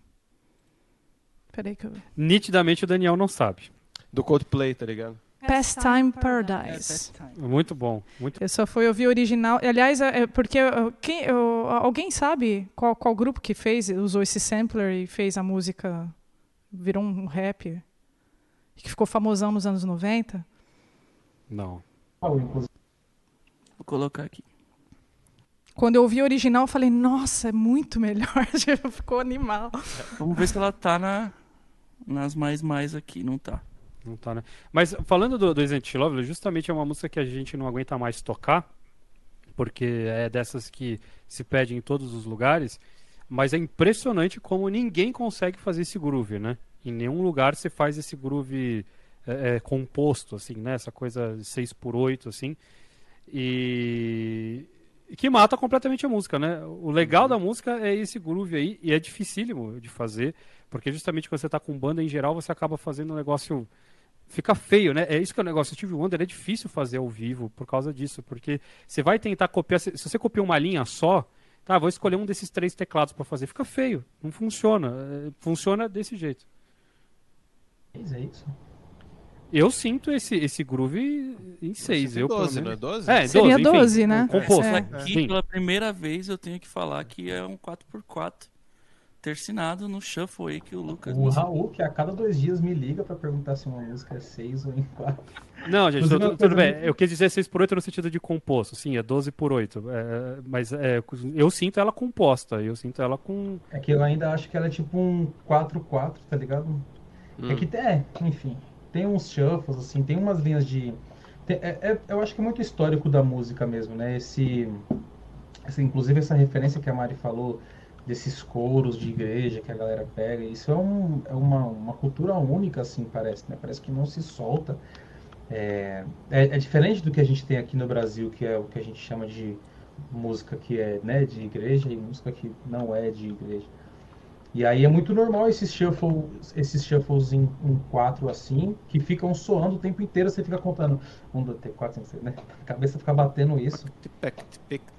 Peraí que eu. Nitidamente o Daniel não sabe. Do Coldplay, tá ligado? Pastime Paradise. Muito bom. Muito Eu só fui ouvir o original. Aliás, é é porque quem, uh, alguém sabe qual, qual grupo que fez, usou esse sampler e fez a música, virou um rap, que ficou famosão nos anos 90? Não. Vou colocar aqui. Quando eu ouvi o original, eu falei, nossa, é muito melhor. Ficou animal. Vamos ver se ela tá na, nas mais mais aqui. Não tá. Não tá, né? Mas falando do, do She Lovely, justamente é uma música que a gente não aguenta mais tocar, porque é dessas que se pede em todos os lugares, mas é impressionante como ninguém consegue fazer esse groove, né? Em nenhum lugar você faz esse groove é, é, composto, assim, né? Essa coisa 6 por 8 assim. E... que mata completamente a música, né? O legal da música é esse groove aí, e é dificílimo de fazer, porque justamente quando você tá com banda em geral, você acaba fazendo um negócio fica feio, né? É isso que é o negócio. O Steve Wonder é difícil fazer ao vivo por causa disso, porque você vai tentar copiar. Se você copia uma linha só, tá, vou escolher um desses três teclados para fazer, fica feio, não funciona. É, Funciona desse jeito. É isso? Eu sinto esse, esse groove em seis. Eu, pelo 12, não é menos. 12? É, Seria 12, enfim, 12, né? um Composto. É. Aqui, Sim. pela primeira vez, eu tenho que falar que é um 4x4 tercinado no shuffle aí que o Lucas... O Raul, que a cada dois dias me liga pra perguntar se uma música é seis ou em quatro. Não, gente, Inclusive, tudo, tudo bem. Eu quis dizer 6 por 8 no sentido de composto. Sim, é 12 por 8. É, mas é, eu sinto ela composta. Eu sinto ela com. É que eu ainda acho que ela é tipo um 4-4, tá ligado? É que é, enfim, tem uns shuffles, assim, tem umas linhas de. tem- é- é- eu acho que é muito histórico da música mesmo, né? Esse, esse. Inclusive essa referência que a Mari falou desses coros de igreja que a galera pega. Isso é, um, é uma, uma cultura única, assim, parece, né? Parece que não se solta. É, é, é diferente do que a gente tem aqui no Brasil, que é o que a gente chama de música que é né, de igreja e música que não é de igreja. E aí é muito normal esses shuffles, esses shuffles em, em quatro assim, que ficam soando o tempo inteiro, você fica contando. Um, dois, três, quatro, cinco, seis, né? A cabeça fica batendo isso.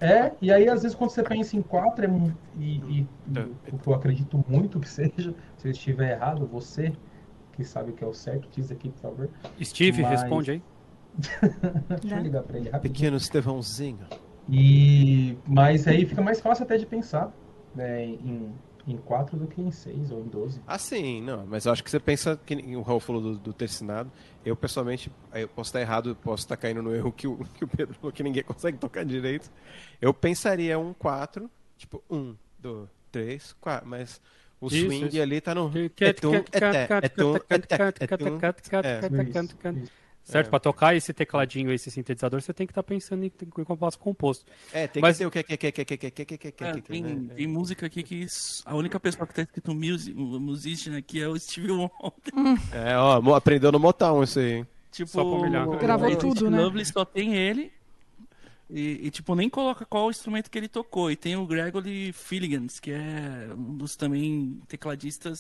É, e aí às vezes quando você pensa em quatro, é, e, e- e o que eu acredito muito que seja, se eu estiver errado, você que sabe o que é o certo, diz aqui, por favor. Steve, Mas- responde aí. Deixa eu ligar pra ele rapidinho. Pequeno Estevãozinho. E, mas aí fica mais fácil até de pensar né, em, em quatro do que em seis ou em doze. Ah, sim, não, mas eu acho que você pensa que o Raul falou do, do tercinado. Eu, pessoalmente, eu posso estar errado, posso estar caindo no erro que o, que o Pedro falou, que ninguém consegue tocar direito. Eu pensaria um 4, tipo, um, dois, três, quatro, mas o Isso, swing isso. ali tá no. É tum, é té, é tum, é té, é tum. Certo, É. pra tocar esse tecladinho, esse sintetizador, você tem que estar pensando em, em compasso composto. É, tem Mas- que ter o que, que, que, que, que, que, que, que, que, É, que, tem, né? tem música aqui que a única pessoa que tá escrito music, musician aqui é o Steve Wonder. É, ó, aprendeu no Motown isso aí. hein? Tipo, Só pra humilhar. Gravou Exit tudo, né? Lovely só tem ele. E, e, tipo, nem coloca qual instrumento que ele tocou. E tem o Gregory Filligans, que é um dos também tecladistas.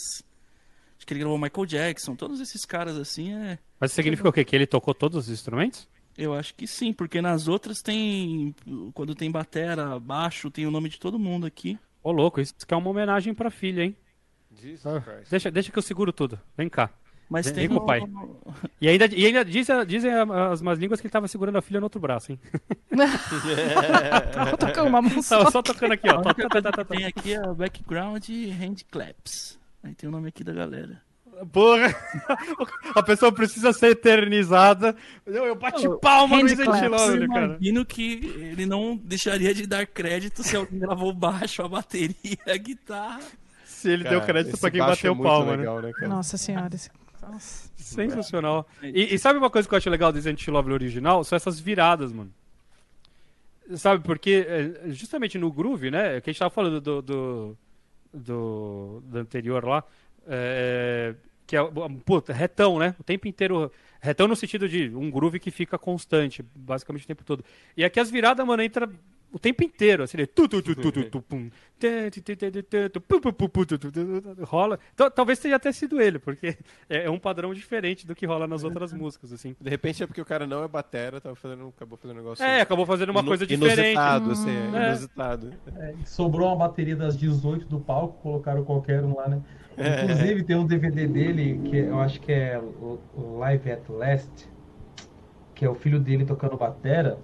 Acho que ele gravou Michael Jackson. Todos esses caras assim é. Mas significa o quê? Que ele tocou todos os instrumentos? Eu acho que sim, porque nas outras tem. Quando tem batera, baixo, tem o nome de todo mundo aqui. Ô, louco, isso que é uma homenagem pra filha, hein? Deixa, deixa que eu seguro tudo. Vem cá. Mas Vem tem com o pai. E ainda, e ainda dizem, dizem as más línguas que ele tava segurando a filha no outro braço, hein? Tava tocando uma música. Tava só tocando aqui, ó. A Tá, tá, tá, tem aqui é o background e hand claps. Aí tem o nome aqui da galera. Porra! A pessoa precisa ser eternizada. Eu, eu bati palma no Eu Evil, cara. imagino que ele não deixaria de dar crédito se alguém gravou baixo, a bateria, a guitarra. Se ele deu Cara, crédito esse pra quem baixo bateu é palma, né? legal, né? cara? Nossa senhora. esse- Nossa. Sensacional. E, e sabe uma coisa que eu acho legal do Resident Evil Lovely original? São essas viradas, mano. Sabe, porque é, justamente no groove, né? Que a gente tava falando do, do, do, do anterior lá, é, que é, puta, retão, né? O tempo inteiro. Retão no sentido de um groove que fica constante, basicamente o tempo todo. E aqui as viradas, mano, entra o tempo inteiro, assim, né? tu, tu, rola. Então, talvez tenha até sido ele, porque é é um padrão diferente do que rola nas outras músicas, assim. De repente é porque o cara não é batera, tava fazendo, acabou fazendo um negócio É, acabou fazendo uma coisa diferente. Inusitado, assim, é, É. inusitado. É, sobrou uma bateria das 18 do palco, colocaram qualquer um lá, né? É. Inclusive tem um DVD dele, que eu acho que é Live at Last, que é o filho dele tocando batera.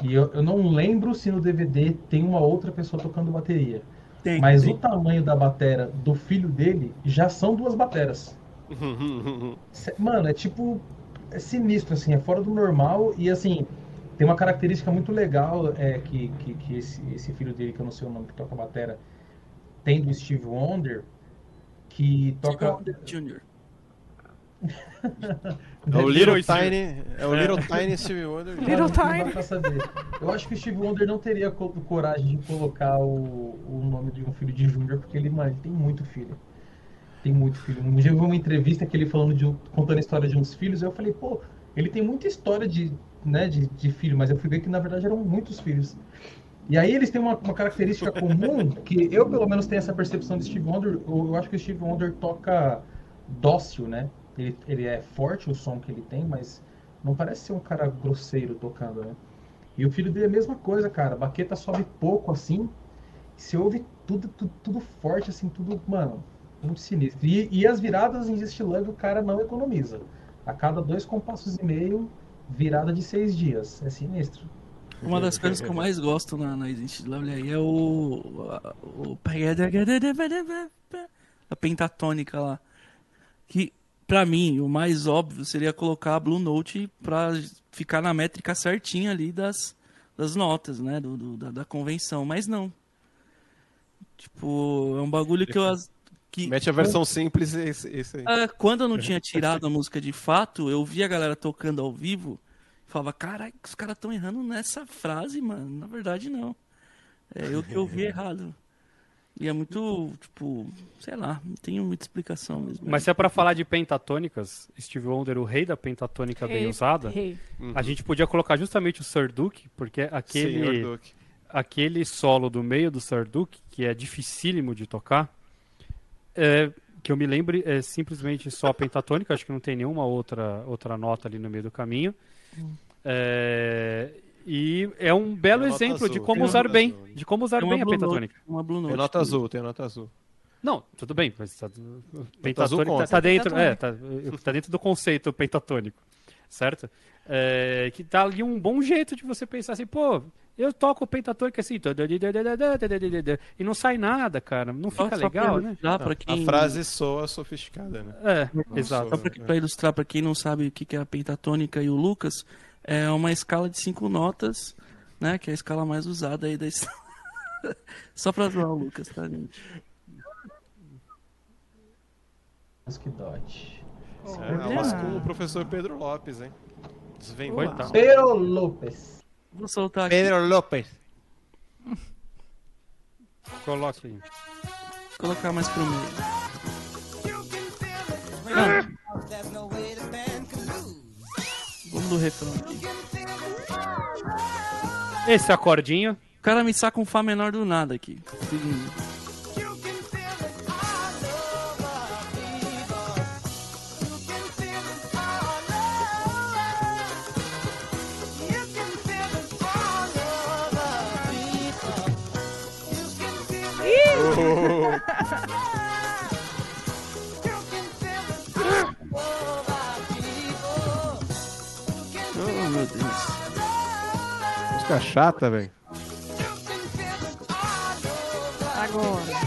E eu, eu não lembro se no DVD tem uma outra pessoa tocando bateria. Tem, Mas tem. o tamanho da batera do filho dele já são duas bateras. Mano, é tipo. É sinistro, assim, é fora do normal. E assim, tem uma característica muito legal é, que, que, que esse, esse filho dele, que eu não sei o nome, que toca batera, tem do Steve Wonder, que toca. Junior. É o Little Little. Tiny, é o Little Tiny Steve Wonder. Little Não, não dá Tiny. pra saber. Eu acho que o Steve Wonder não teria co- coragem de colocar o, o nome de um filho de Júnior, porque ele, mano, ele tem muito filho. Tem muito filho. Um dia eu vi uma entrevista que ele falando de um- contando a história de uns filhos, e eu falei, pô, ele tem muita história de, né, de, de filho, mas eu fui ver que na verdade eram muitos filhos. E aí eles têm uma, uma característica comum, que eu pelo menos tenho essa percepção de Steve Wonder, eu, eu acho que o Steve Wonder toca dócil, né? Ele, ele é forte o som que ele tem, mas não parece ser um cara grosseiro tocando, né? E o filho dele é a mesma coisa, cara. A baqueta sobe pouco assim. Você ouve tudo, tudo, tudo forte, assim, tudo, mano, muito sinistro. E, e as viradas em Love o cara não economiza. A cada dois compassos e meio, virada de seis dias. É sinistro. Uma das coisas que eu mais gosto na, na aí é o. o a pentatônica lá. Que, pra mim, o mais óbvio seria colocar a Blue Note pra ficar na métrica certinha ali das, das notas, né? Do, do- da, da convenção. Mas não. Tipo, é um bagulho que eu. Que, Mete a versão simples e esse, esse aí. ah, quando eu não tinha tirado a música de fato, eu via a galera tocando ao vivo e falava, caralho, os caras estão errando nessa frase, mano. Na verdade, não. É eu que ouvi errado. E é muito, tipo, sei lá, não tem muita explicação mesmo. Mas se é pra falar de pentatônicas, Steve Wonder, o rei da pentatônica bem Rei, usada, rei. a gente podia colocar justamente o Sir Duke, porque aquele, Duke. aquele solo do meio do Sir Duke, que é dificílimo de tocar, é, que eu me lembre, é simplesmente só a pentatônica, acho que não tem nenhuma outra, outra nota ali no meio do caminho. É, e é um belo Tem exemplo de azul, como tem usar bem, azul. de como usar Tem uma bem a Blue Note, pentatônica. uma Blue Tem Note. nota azul, tem nota azul. Não, tudo bem, mas tá, azul pentatônica tá, tá dentro, é, tá, tá dentro do conceito pentatônico, certo? É, que tá ali um bom jeito de você pensar assim, pô, eu toco pentatônica assim, e não sai nada, cara, não fica só legal, né? pra A quem... frase soa sofisticada, né? É, exato. Só pra, pra ilustrar pra quem não sabe o que é a pentatônica e o Lucas, é uma escala de cinco notas, né? Que é a escala mais usada aí da história. Só pra zoar o Lucas, tá, gente? Music Dot. É, aulas com o professor Pedro Lopes, hein? Desvendando. Coitado. Pero Lopes. Vou soltar aqui, Pedro Lopes. Coloque aí. colocar mais pro meio. There's do refrão aqui. Esse acordinho, O cara me saca um Fá menor do nada aqui. Seguindo. Música chata, velho. Agora.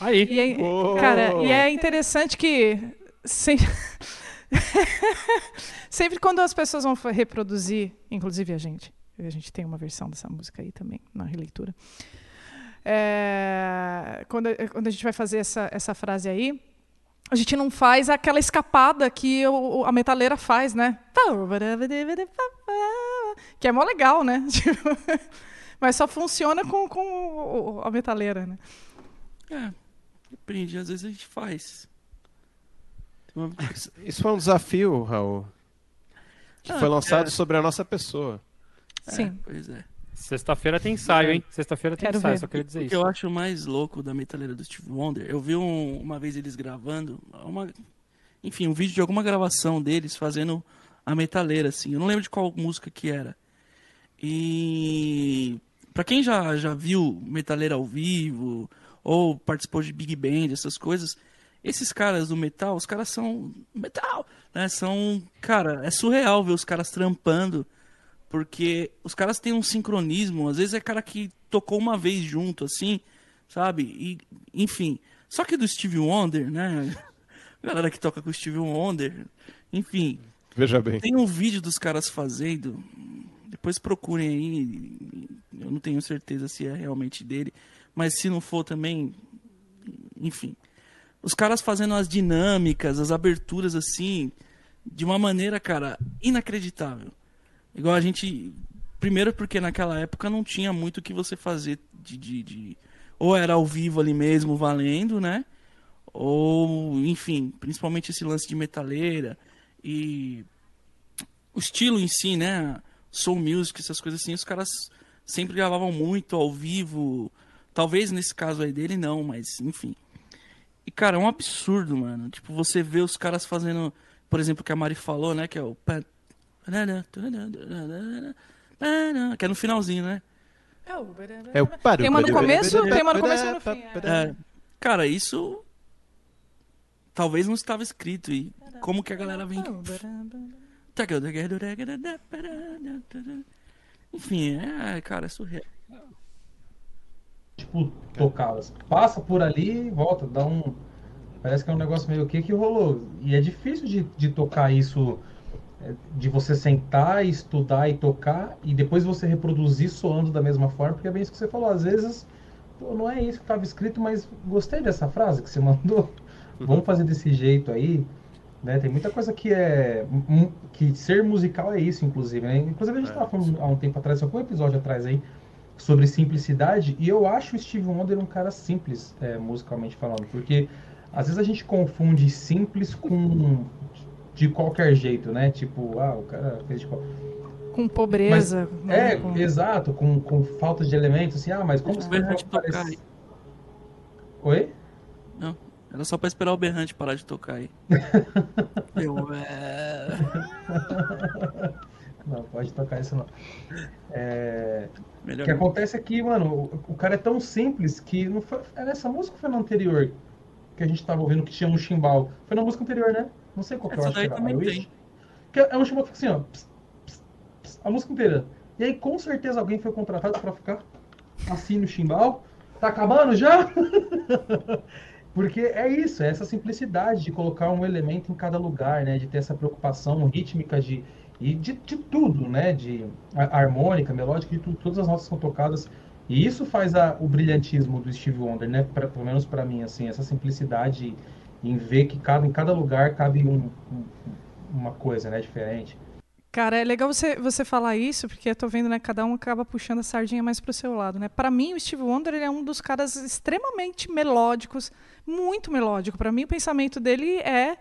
aí. E é, cara, e é interessante que sem- sempre quando as pessoas vão reproduzir, inclusive a gente, a gente tem uma versão dessa música aí também na releitura. É, quando, quando a gente vai fazer essa, essa frase aí, a gente não faz aquela escapada que a metaleira faz, né? Que é mó legal, né? Tipo, Mas só funciona com, com a metaleira, né? É, depende, às vezes a gente faz. Uma- Isso foi um desafio, Raul. Que Ah, foi lançado é. sobre a nossa pessoa. Sim. Pois é. Sexta-feira tem ensaio, hein? Sexta-feira tem Quero ensaio, ver. só queria dizer O que isso. eu acho mais louco da metaleira do Steve Wonder, eu vi um- uma vez eles gravando, uma, enfim, um vídeo de alguma gravação deles fazendo a metaleira, assim. Eu não lembro de qual música que era. E pra quem já, já viu metaleira ao vivo ou participou de Big Band, essas coisas, esses caras do metal, os caras são metal, né? São, cara, é surreal ver os caras trampando porque os caras têm um sincronismo, às vezes é cara que tocou uma vez junto, assim, sabe? E, enfim. Só que do Steve Wonder, né? Galera que toca com o Steve Wonder, enfim. Veja bem. Tem um vídeo dos caras fazendo, depois procurem aí, eu não tenho certeza se é realmente dele, mas se não for também, enfim. Os caras fazendo as dinâmicas, as aberturas assim, de uma maneira, cara, inacreditável. Igual a gente. Primeiro porque naquela época não tinha muito o que você fazer de, de, de- Ou era ao vivo ali mesmo, valendo, né? Ou, enfim, principalmente esse lance de metaleira e o estilo em si, né? Soul music, essas coisas assim, os caras sempre gravavam muito ao vivo. Talvez nesse caso aí dele não, mas enfim. E cara, é um absurdo, mano. Tipo, você vê os caras fazendo, por exemplo, o que a Mari falou, né? Que é o. Que é no finalzinho, né? É o paro. Tem uma no começo, tem uma no começo e no fim. é. É, cara, isso talvez não estava escrito. E como que a galera vem. Enfim, é, cara, é surreal. Tipo, tocá-las. Passa por ali e volta, dá um. Parece que é um negócio meio o que que rolou. E é difícil de, de tocar isso é, de você sentar, estudar e tocar e depois você reproduzir soando da mesma forma, porque é bem isso que você falou. Às vezes, pô, não é isso que estava escrito, mas gostei dessa frase que você mandou. Vamos fazer desse jeito aí. Né? Tem muita coisa que é. que ser musical é isso, inclusive. Né? Inclusive, a gente É. estava falando há um tempo atrás, algum episódio atrás aí, sobre simplicidade, e eu acho o Steve Wonder um cara simples, é, musicalmente falando, porque às vezes a gente confunde simples com de qualquer jeito, né? Tipo, ah, o cara fez de qual... Com pobreza. né, É, com- exato, com, com falta de elementos, assim, ah, mas como você de tocar aí. Oi? Não, era só pra esperar o berrante parar de tocar aí. Eu, é... Não, pode tocar isso não. É... O que acontece é que, mano, o, cara é tão simples que não foi. É nessa música ou foi na anterior que a gente tava ouvindo que tinha um chimbal? Foi na música anterior, né? Não sei qual que eu Essa acho daí que era. também I tem. Que é um chimbal que fica assim, ó. ps, ps, ps, a música inteira. E aí, com certeza, alguém foi contratado pra ficar assim no chimbal. Tá acabando já? Porque é isso, é essa simplicidade de colocar um elemento em cada lugar, né? De ter essa preocupação rítmica de e de, de tudo, né? De harmônica, melódica, de tudo, todas as notas são tocadas. E isso faz a- o brilhantismo do Steve Wonder, né? Pra- pelo menos para mim, assim, essa simplicidade em ver que em cada lugar cabe um- um- uma coisa, né? Diferente. Cara, é legal você, você falar isso, porque eu tô vendo, né, cada um acaba puxando a sardinha mais pro seu lado, né? Para mim, o Steve Wonder ele é um dos caras extremamente melódicos, muito melódico. Para mim, o pensamento dele é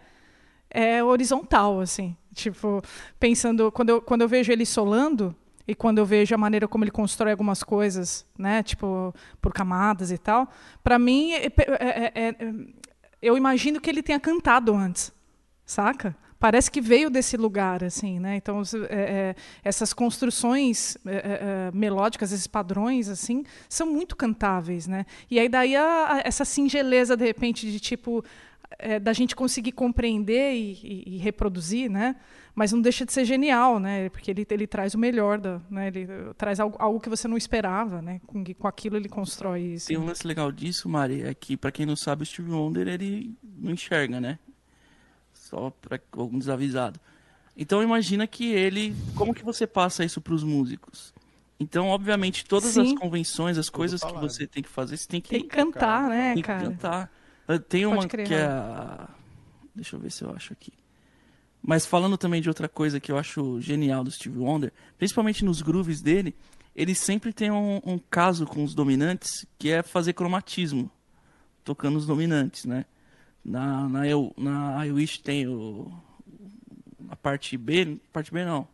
é horizontal, assim. Tipo, pensando quando eu, quando eu vejo ele solando e quando eu vejo a maneira como ele constrói algumas coisas, né, tipo por camadas e tal, para mim é- é- é- é- eu imagino que ele tenha cantado antes, saca? Parece que veio desse lugar, assim, né? Então, é, é, essas construções é, é, é, melódicas, esses padrões, assim, são muito cantáveis, né? E aí daí a- a- essa singeleza, de repente, de tipo é, da gente conseguir compreender e, e- e reproduzir, né? Mas não deixa de ser genial, né? Porque ele, ele traz o melhor da, né? Ele eh, traz algo, algo que você não esperava, né? Com, com aquilo ele constrói isso. Tem um lance legal disso, Mari, é que pra quem não sabe, o Steve Wonder ele não enxerga, né? Só pra algum desavisado. Então imagina que ele, como que você passa isso pros músicos? Então, obviamente, todas as Sim. convenções, as coisas que você tem que fazer, você tem que, Tem que cantar, né, tem que cara? cantar. Uh, Tem uma crer, que é a... Deixa eu ver se eu acho aqui. Mas falando também de outra coisa que eu acho genial do Steve Wonder, principalmente nos grooves dele, ele sempre tem um, um caso com os dominantes, que é fazer cromatismo, tocando os dominantes, né? Na, na, eu, na I Wish tem o, a parte B, parte B não.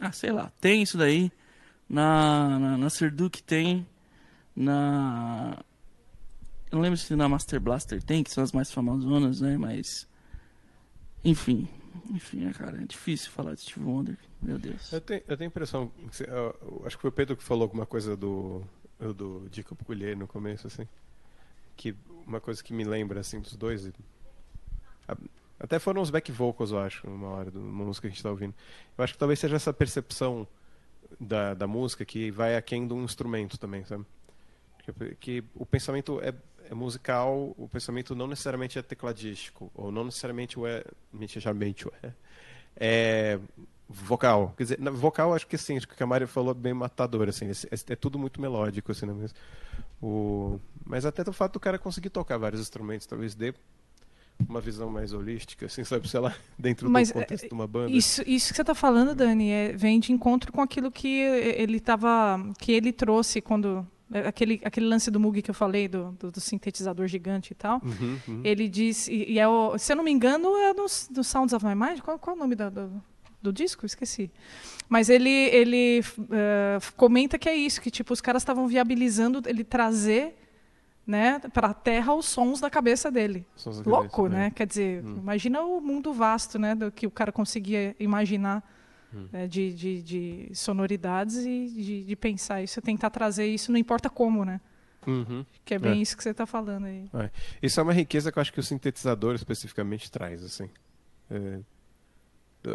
Ah, sei lá, tem isso daí. Na, na, na Serduk tem. Na. Eu não lembro se na Master Blaster tem, que são as mais famosonas, né? Mas. Enfim. Enfim, é, cara, é difícil falar de Steve Wonder. Meu Deus. Eu tenho, eu tenho a impressão, que eu acho que foi o Pedro que falou alguma coisa do, do Jacob Collier no começo, assim. Que uma coisa que me lembra, assim, dos dois. a- Até foram os back vocals, eu acho, numa hora, de uma música que a gente tá ouvindo. Eu acho que talvez seja essa percepção da, da música que vai aquém de um instrumento também, sabe? Que, que o pensamento é musical, o pensamento não necessariamente é tecladístico, ou não necessariamente é. Necessariamente é. É vocal. Quer dizer, na vocal acho que sim, acho que a Mari falou é bem matador, assim, esse- é, tudo muito melódico, assim, né? Mas, o, mas até o fato do cara conseguir tocar vários instrumentos, talvez dê uma visão mais holística, assim, sabe, sei lá, dentro Mas, do contexto é, de uma banda. Isso, isso que você está falando, Dani, é- vem de encontro com aquilo que ele tava, que ele trouxe quando é, aquele, aquele lance do Moog que eu falei do, do, do sintetizador gigante e tal. Uhum, uhum. Ele diz e, e é o, se eu não me engano é no, no Sounds of My Mind. Qual, qual é o nome da- do, do disco? Esqueci. Mas ele ele eh, comenta que é isso, que tipo os caras estavam viabilizando ele trazer né, para a Terra os sons da cabeça dele. Da Louco, cabeça, né? Quer dizer, imagina o mundo vasto, né, do que o cara conseguia imaginar né, de, de, de sonoridades e de, de pensar isso, tentar trazer isso, não importa como, né? Uhum. Que é bem É. isso que você está falando aí. É. Isso é uma riqueza que eu acho que o sintetizador especificamente traz, assim. É,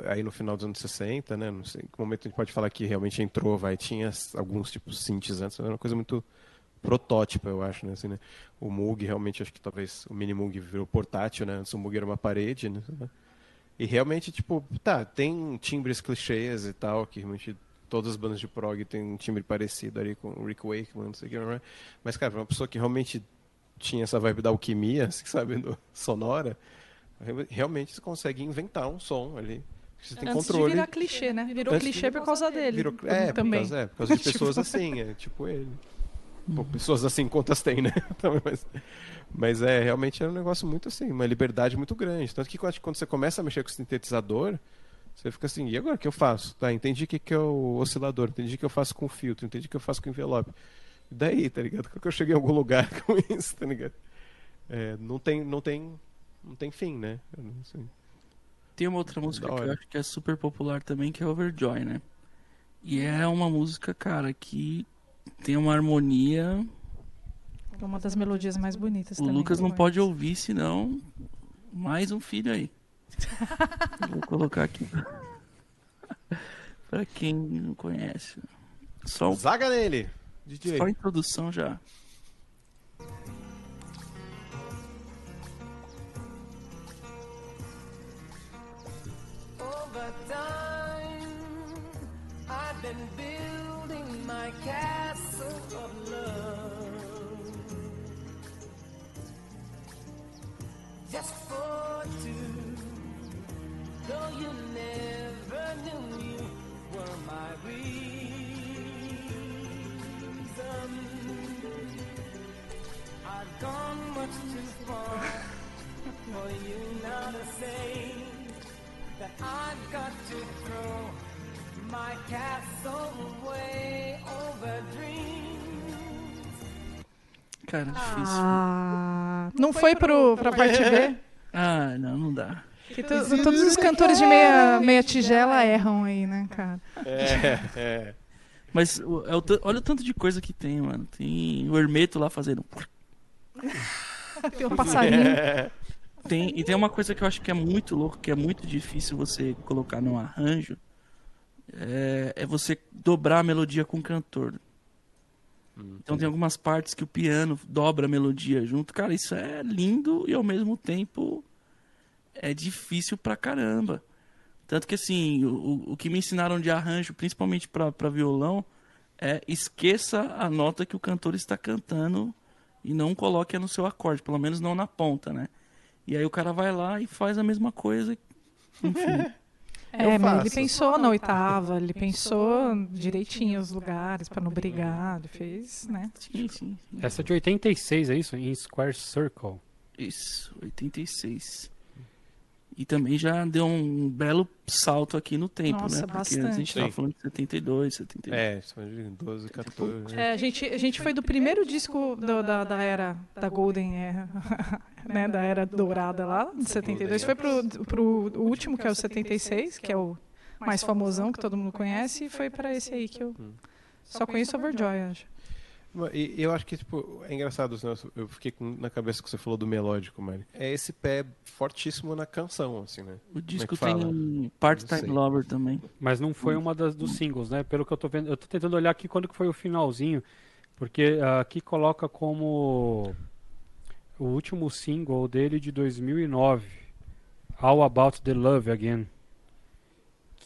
aí no final dos anos 60, né? Não sei em que momento a gente pode falar que realmente entrou, vai, tinha alguns tipos synths antes, era uma coisa muito protótipa, eu acho, né? Assim, né? O Moog realmente, acho que talvez o Mini Moog virou portátil, né? Antes o Moog era uma parede, né? E realmente, tipo, tá, tem timbres clichês e tal, que realmente todas as bandas de prog têm um timbre parecido ali com o Rick Wakeman, não sei o que, não é? mas, cara, pra uma pessoa que realmente tinha essa vibe da alquimia, assim, sabe, do sonora, re- realmente você consegue inventar um som ali. Você tem Antes controle. de virar clichê, né? Virou Antes clichê por causa dele. Virou- é, por também. causa, é, por causa de pessoas assim, é tipo ele. Pô, pessoas assim, quantas tem, né? Mas, mas é, realmente era um negócio muito assim, uma liberdade muito grande. Tanto que quando, quando você começa a mexer com o sintetizador, você fica assim, e agora o que eu faço? Tá, entendi o que, que é o oscilador, entendi o que eu faço com o filtro, entendi o que eu faço com o envelope. E daí, tá ligado? Como que eu cheguei em algum lugar com isso, tá ligado? É, não tem, não tem, não tem fim, né? Tem uma outra música Da que eu acho que é super popular também, que é Overjoy, né? E é uma música, cara, que tem uma harmonia. É Uma das melodias mais bonitas O também. Lucas que não pode ouvir, senão. Mais um filho aí. Vou colocar aqui. pra quem não conhece. Só, Zaga nele! DJ. só a introdução já. Just for two, though you never knew you were my reason. I've gone much too far for you now to say that I've got to throw my castle away over dreams. Cara, difícil. Ah, não foi pro, pra parte B? Ah, não, não dá. Que to- todos os cantores de meia, meia tigela erram aí, né, cara? É, é. Mas é olha o tanto de coisa que tem, mano. Tem o Hermeto lá fazendo. Tem um passarinho. Tem, e tem uma coisa que eu acho que é muito louco, que é muito difícil você colocar num arranjo. É, é você dobrar a melodia com o cantor. Então tem algumas partes que o piano dobra a melodia junto. Cara, isso é lindo e ao mesmo tempo é difícil pra caramba. Tanto que assim, o, o- que me ensinaram de arranjo, principalmente pra violão, é esqueça a nota que o cantor está cantando e não coloque no seu acorde, pelo menos não na ponta, né? E aí o cara vai lá e faz a mesma coisa. Enfim. É, mas ele faço. pensou na oitava, ele pensou direitinho os lugares pra não brigar, ele fez, né? sim, sim. sim. Essa é de 86, é isso? Em Square Circle. Isso, 86. E também já deu um belo salto aqui no tempo, Nossa, né? Porque antes a gente bastante. tava Sim. falando de 72, 73. É, são de 12, 14. né? É, a, gente, a gente foi do primeiro disco do- da, da era da Golden, é, né, da era dourada lá, de 72, foi pro, pro o último, que é o 76, que é o mais famosão, que todo mundo conhece, e foi para esse aí que eu só conheço Overjoy, acho. E eu acho que, tipo, é engraçado, né? eu fiquei com- na cabeça que você falou do melódico, Mari. É esse pé fortíssimo na canção, assim, né? O disco que fala? tem Part-Time Não sei. Lover também. Mas não foi uma das dos singles, né? Pelo que eu tô vendo. Eu tô tentando olhar aqui quando que foi o finalzinho. Porque ah, aqui coloca como o último single dele de 2009. All About the Love Again.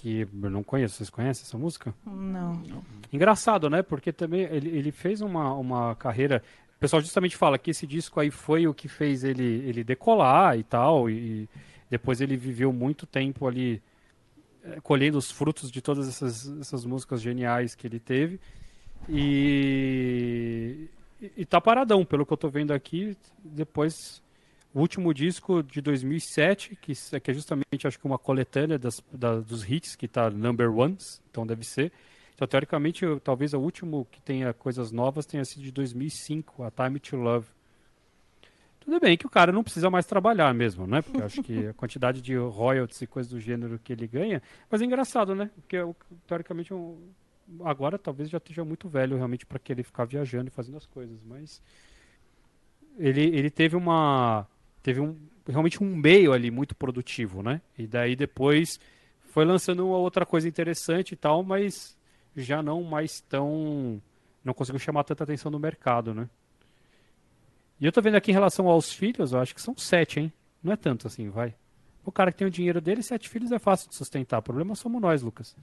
Que eu não conheço. Vocês conhecem essa música? Não. Engraçado, né? Porque também ele, ele fez uma, uma carreira. O pessoal justamente fala que esse disco aí foi o que fez ele, ele decolar e tal. E depois ele viveu muito tempo ali eh, colhendo os frutos de todas essas, essas músicas geniais que ele teve. E, e, e tá paradão, pelo que eu tô vendo aqui. Depois, o último disco de 2007, que, que é justamente, acho que uma coletânea das, da- dos hits, que tá number ones, então deve ser. Então, teoricamente, eu- talvez o último que tenha coisas novas tenha sido de 2005, a Time to Love. Tudo bem que o cara não precisa mais trabalhar mesmo, né? Porque eu acho que a quantidade de royalties e coisas do gênero que ele ganha. Mas é engraçado, né? Porque teoricamente um- agora talvez já esteja muito velho realmente para que ele ficar viajando e fazendo as coisas. Mas ele, ele teve uma. Teve um, realmente um meio ali muito produtivo, né? E daí depois foi lançando uma outra coisa interessante e tal, mas já não mais tão. Não conseguiu chamar tanta atenção no mercado, né? E eu tô vendo aqui em relação aos filhos, eu acho que são sete, hein? Não é tanto assim, vai. O cara que tem o dinheiro dele, sete filhos é fácil de sustentar. O problema somos nós, Lucas.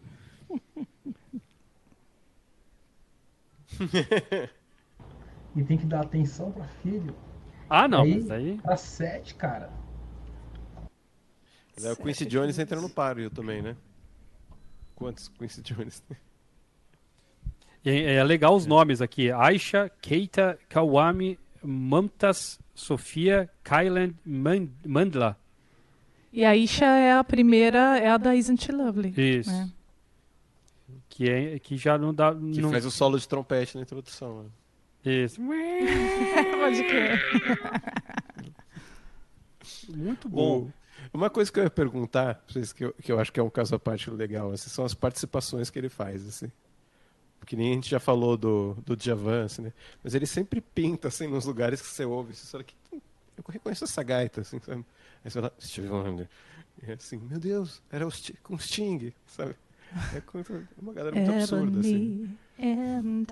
E tem que dar atenção pra filho. Ah, não, Aí- mas aí. Pra sete, cara. Mas aí o Quincy Jones entra no páreo também, né? Quantos Quincy Jones tem? É, é legal os nomes aqui: Aisha, Keita, Kawami, Mamtas, Sofia, Kylan, Man- Mandla. E a Isha é a primeira, é a da Isn't She Lovely. Isso. É. Que, é, que já não dá. Que não... faz o solo de trompete na introdução. Né? Isso. Pode crer. Muito bom. O- Uma coisa que eu ia perguntar, pra vocês, que eu, que eu acho que é um caso à parte legal, assim, são as participações que ele faz, assim. Porque nem a gente já falou do, do Djavan, assim, né? Mas ele sempre pinta, assim, nos lugares que você ouve. Você fala que "Hum, eu reconheço essa gaita, assim, sabe? Aí você fala, Steve Wonder. E é assim, meu Deus, era o Sti- com Sting, sabe? É é uma galera muito absurda, assim. And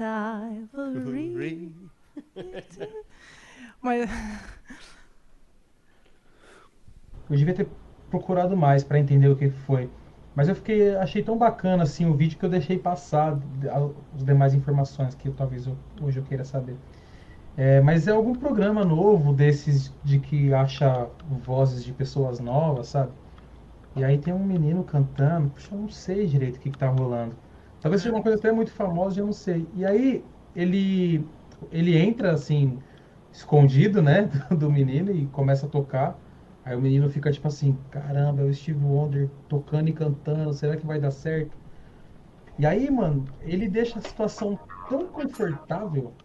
Ivory. Mas, Eu devia ter procurado mais pra entender o que foi. Mas eu fiquei, achei tão bacana assim o vídeo que eu deixei passar as demais informações que talvez eu- hoje eu queira saber. É, mas é algum programa novo desses de que acha vozes de pessoas novas, sabe? E aí tem um menino cantando, puxa, eu não sei direito o que, que tá rolando. Talvez seja uma coisa até muito famosa, eu não sei. E aí ele ele entra assim escondido, né, do menino e começa a tocar. Aí o menino fica tipo assim, caramba, é o Steve Wonder tocando e cantando, será que vai dar certo? E aí, mano, ele deixa a situação tão confortável.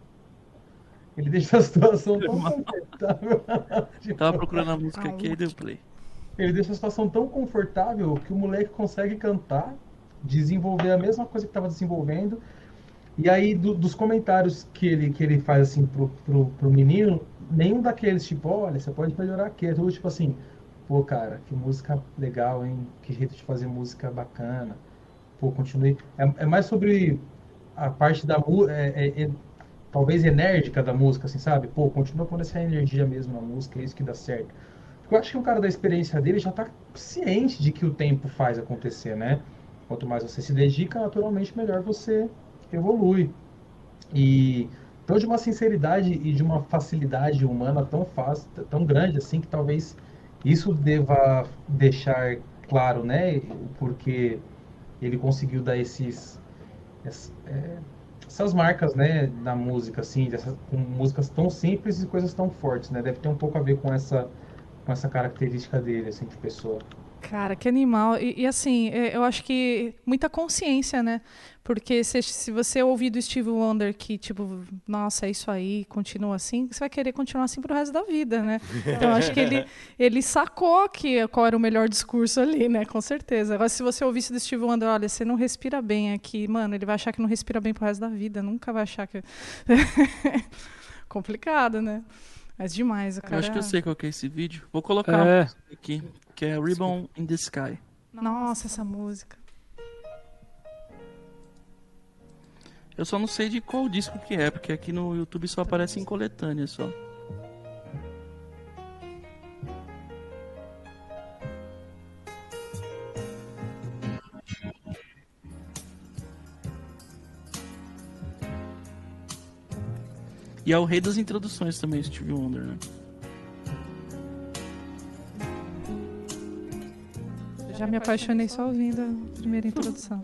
Ele deixa a situação tão confortável. Tipo, Tava procurando a música aqui e deu play. ele deixa a situação tão confortável que o moleque consegue cantar, desenvolver a mesma coisa que estava desenvolvendo. E aí, do- dos comentários que ele, que ele faz assim pro, pro, pro menino, nenhum daqueles, tipo, olha, você pode melhorar aqui. É tudo tipo assim, pô, cara, que música legal, hein? Que jeito de fazer música bacana. Pô, continue. É, é mais sobre a parte da música, talvez enérgica da música, assim, sabe? Pô, continua pondo essa energia mesmo na música, é isso que dá certo. Porque eu acho que o cara da experiência dele já tá ciente de que o tempo faz acontecer, né? Quanto mais você se dedica, naturalmente melhor você evolui. E então de uma sinceridade e de uma facilidade humana tão fácil, tão grande assim, que talvez isso deva deixar claro, né, o porquê ele conseguiu dar esses ess- é, essas marcas, né, na música, assim, dessas, com músicas tão simples e coisas tão fortes, né? Deve ter um pouco a ver com essa com essa característica dele, assim, de pessoa. Cara, que animal. E, e, assim, é, eu acho que muita consciência, né? Porque se, se você ouvir do Steve Wonder que, tipo, nossa, é isso aí, continua assim, você vai querer continuar assim pro resto da vida, né? Então, eu acho que ele, ele sacou que, qual era o melhor discurso ali, né? Com certeza. Agora, se você ouvisse do Steve Wonder, olha, você não respira bem aqui, mano, ele vai achar que não respira bem pro resto da vida, nunca vai achar que. Complicado, né? Mas demais, o cara. Eu acho que eu sei qual que é esse vídeo. Vou colocar É. aqui, que é Ribbon in the Sky. Nossa, essa música. Eu só não sei de qual disco que é, porque aqui no YouTube só aparece em coletânea só. E é o rei das introduções também, Steve Wonder, né? Já me apaixonei só ouvindo a primeira introdução.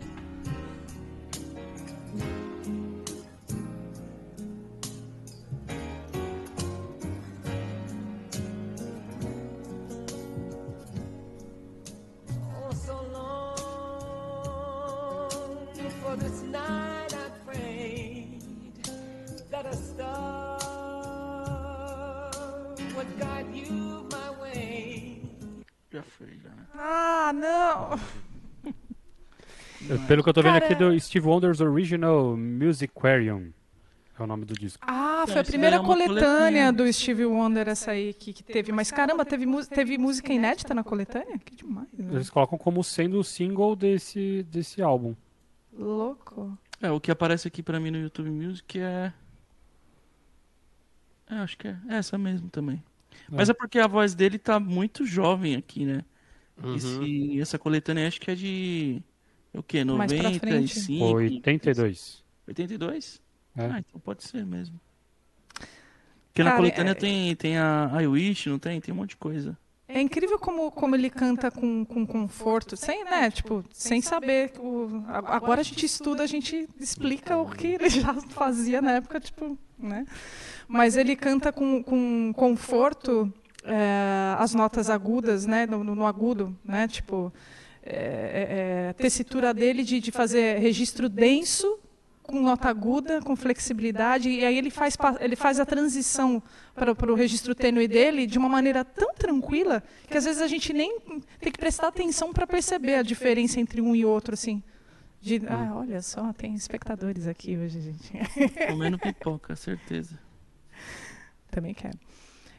Pelo que eu tô vendo Cara, aqui do Steve Wonder's Original Musicarium. É o nome do disco. Ah, foi a primeira é coletânea coletânea. do Steve Wonder, essa aí que, que teve. Mas caramba, teve, teve música inédita na coletânea? Que demais. né? Eles colocam como sendo o single desse, desse álbum. Louco. É, o que aparece aqui pra mim no YouTube Music é. É, acho que é essa mesmo também. Mas é porque a voz dele tá muito jovem aqui, né? Uhum. Esse, essa coletânea acho que é de. É O quê? Mais pra frente. 95? 82. 82? É. Ah, então pode ser mesmo. Porque na Cara, coletânea é- tem, tem a I Wish, não tem? Tem um monte de coisa. É incrível como, como ele canta com, com conforto, sem, né, tipo, sem saber. O, agora a gente estuda, a gente explica o que ele já fazia na época, tipo, né? Mas ele canta com, com conforto é, as notas agudas, né, no, no- no agudo, né, tipo, é, é, é, a tessitura dele de, de fazer registro denso com nota aguda, com flexibilidade, e aí ele faz, ele faz a transição para, para o registro tênue dele de uma maneira tão tranquila que às vezes a gente nem tem que prestar atenção para perceber a diferença entre um e outro, assim. De, ah, olha só, tem espectadores aqui hoje, gente. Comendo pipoca, certeza. Também quero.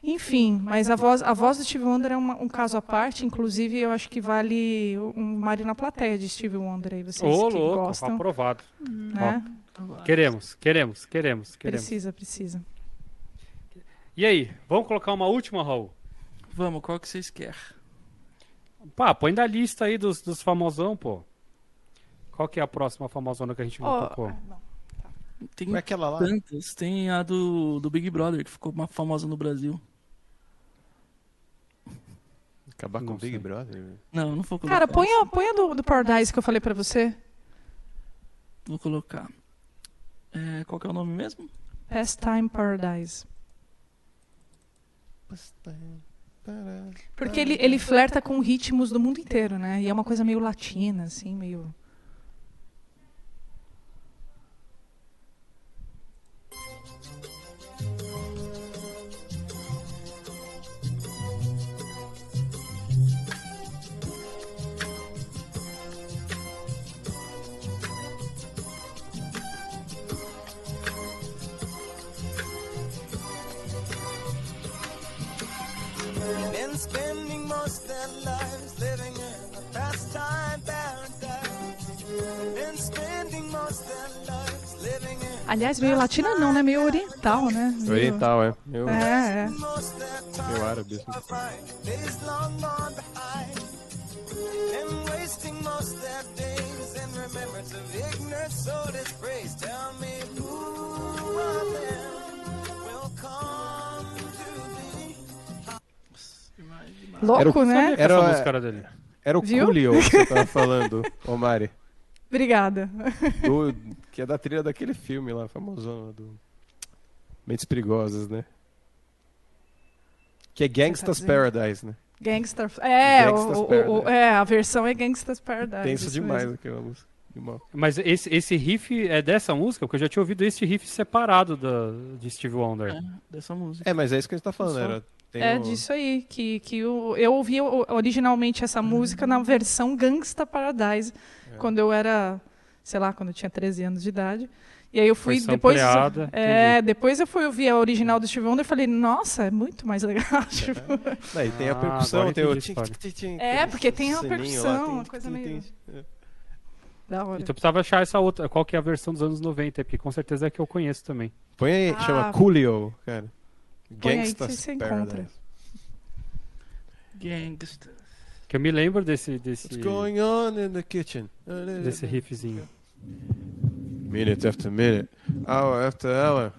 Enfim, mas a voz, a voz do Steve Wonder é uma- um caso à parte, inclusive eu acho que vale um Mário na plateia de Steve Wonder aí, vocês Ô, que louco, gostam, aprovado. né? Queremos, queremos, queremos, queremos. Precisa, precisa. E aí, vamos colocar uma última, Raul? Vamos, qual que vocês querem? Pá, põe da lista aí dos, dos famosão, pô. Qual que é a próxima famosona que a gente não tocou? ah, não. Tem Foi aquela lá? tantas. Tem a do, do Big Brother, que ficou uma famosa no Brasil. Acabar com Não o Big sei. Brother? Não, não vou colocar. Cara, põe a, põe a do, do Paradise que eu falei pra você. Vou colocar. É, qual que é o nome mesmo? Pastime Paradise. Porque ele, ele flerta com ritmos do mundo inteiro, né? E é uma coisa meio latina, assim, meio. Spending most their lives living in a pastime paradise. Been spending most their lives living in Aliás, meio latina não, né? Meio oriental, né? Meio- Oriental, é. Eu, É, é. time árabe. assim. Louco, Era o- né? Era- essa música dele. Era o Viu? Coolio que você tava falando, ô Mari. Obrigada. Do- que é da trilha daquele filme lá, famosão, do Mentes Perigosas, né? Que é Gangsta's dizendo? Paradise, né? Gangster. É, Gangsta's o- o- o- é, a versão é Gangsta's Paradise. Tenso isso demais mesmo. aquela música. Mas esse, esse riff é dessa música? Porque eu já tinha ouvido esse riff separado da, de Steve Wonder. É, dessa música. É, mas é isso que a gente tá falando, era... tem É o- disso aí, que, que o- eu ouvi originalmente essa música na versão Gangsta Paradise, É. quando eu era, sei lá, quando eu tinha 13 anos de idade. E aí eu fui Foi depois. sampleada, É, depois eu fui ouvir a original do Steve Wonder e falei, nossa, é muito mais legal. tipo. Daí tem a Ah, percussão, tem o... entendi tim, tim, tim, É, porque tem a percussão, tim, uma coisa meio-. É. da hora. Então eu precisava achar essa outra. Qual que é a versão dos anos 90? Porque com certeza é que eu conheço também. Põe aí, Ah. chama Coolio, cara. Gangsta's você. Paradise. Gangsta. Que eu me lembro desse, desse, What's going on in the kitchen? desse riffzinho. Minute after minute, hour after hour.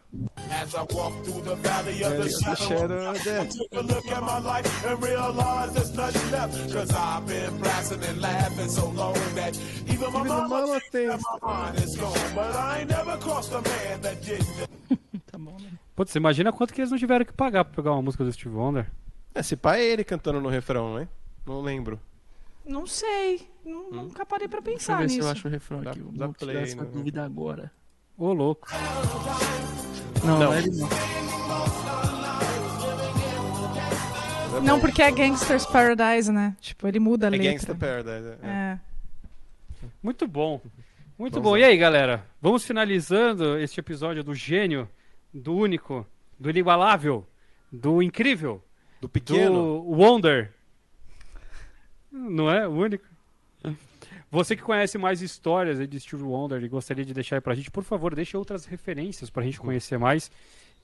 As I walk through the valley of the The shadow, of death. take a look at my life and realize there's nothing left. Cause I've been blasting and laughing so long that even my Even mama mama thinks that my mind is gone. But I ain't never crossed a man that didn't. Né? Putz, você imagina quanto que eles não tiveram que pagar pra pegar uma música do Steve Wonder? Esse pai é ele cantando no refrão, né? Não lembro. Não sei, nu- nunca parei pra Deixa eu pensar ver nisso. se eu acho o refrão Dá- aqui. Vou dá tirar play essa no- dúvida agora. Ô, louco. Não, Não. não é ele não. Não, porque é Gangster's Paradise, né? Tipo, ele muda a É letra. Gangsta Paradise. é. É. Muito bom. Muito Vamos bom. lá. E aí, galera? Vamos finalizando este episódio do gênio, do único, do inigualável, do incrível, Do pequeno. do Wonder. Não é? O único. Você que conhece mais histórias de Steve Wonder e gostaria de deixar aí pra gente, por favor, deixe outras referências pra gente conhecer mais.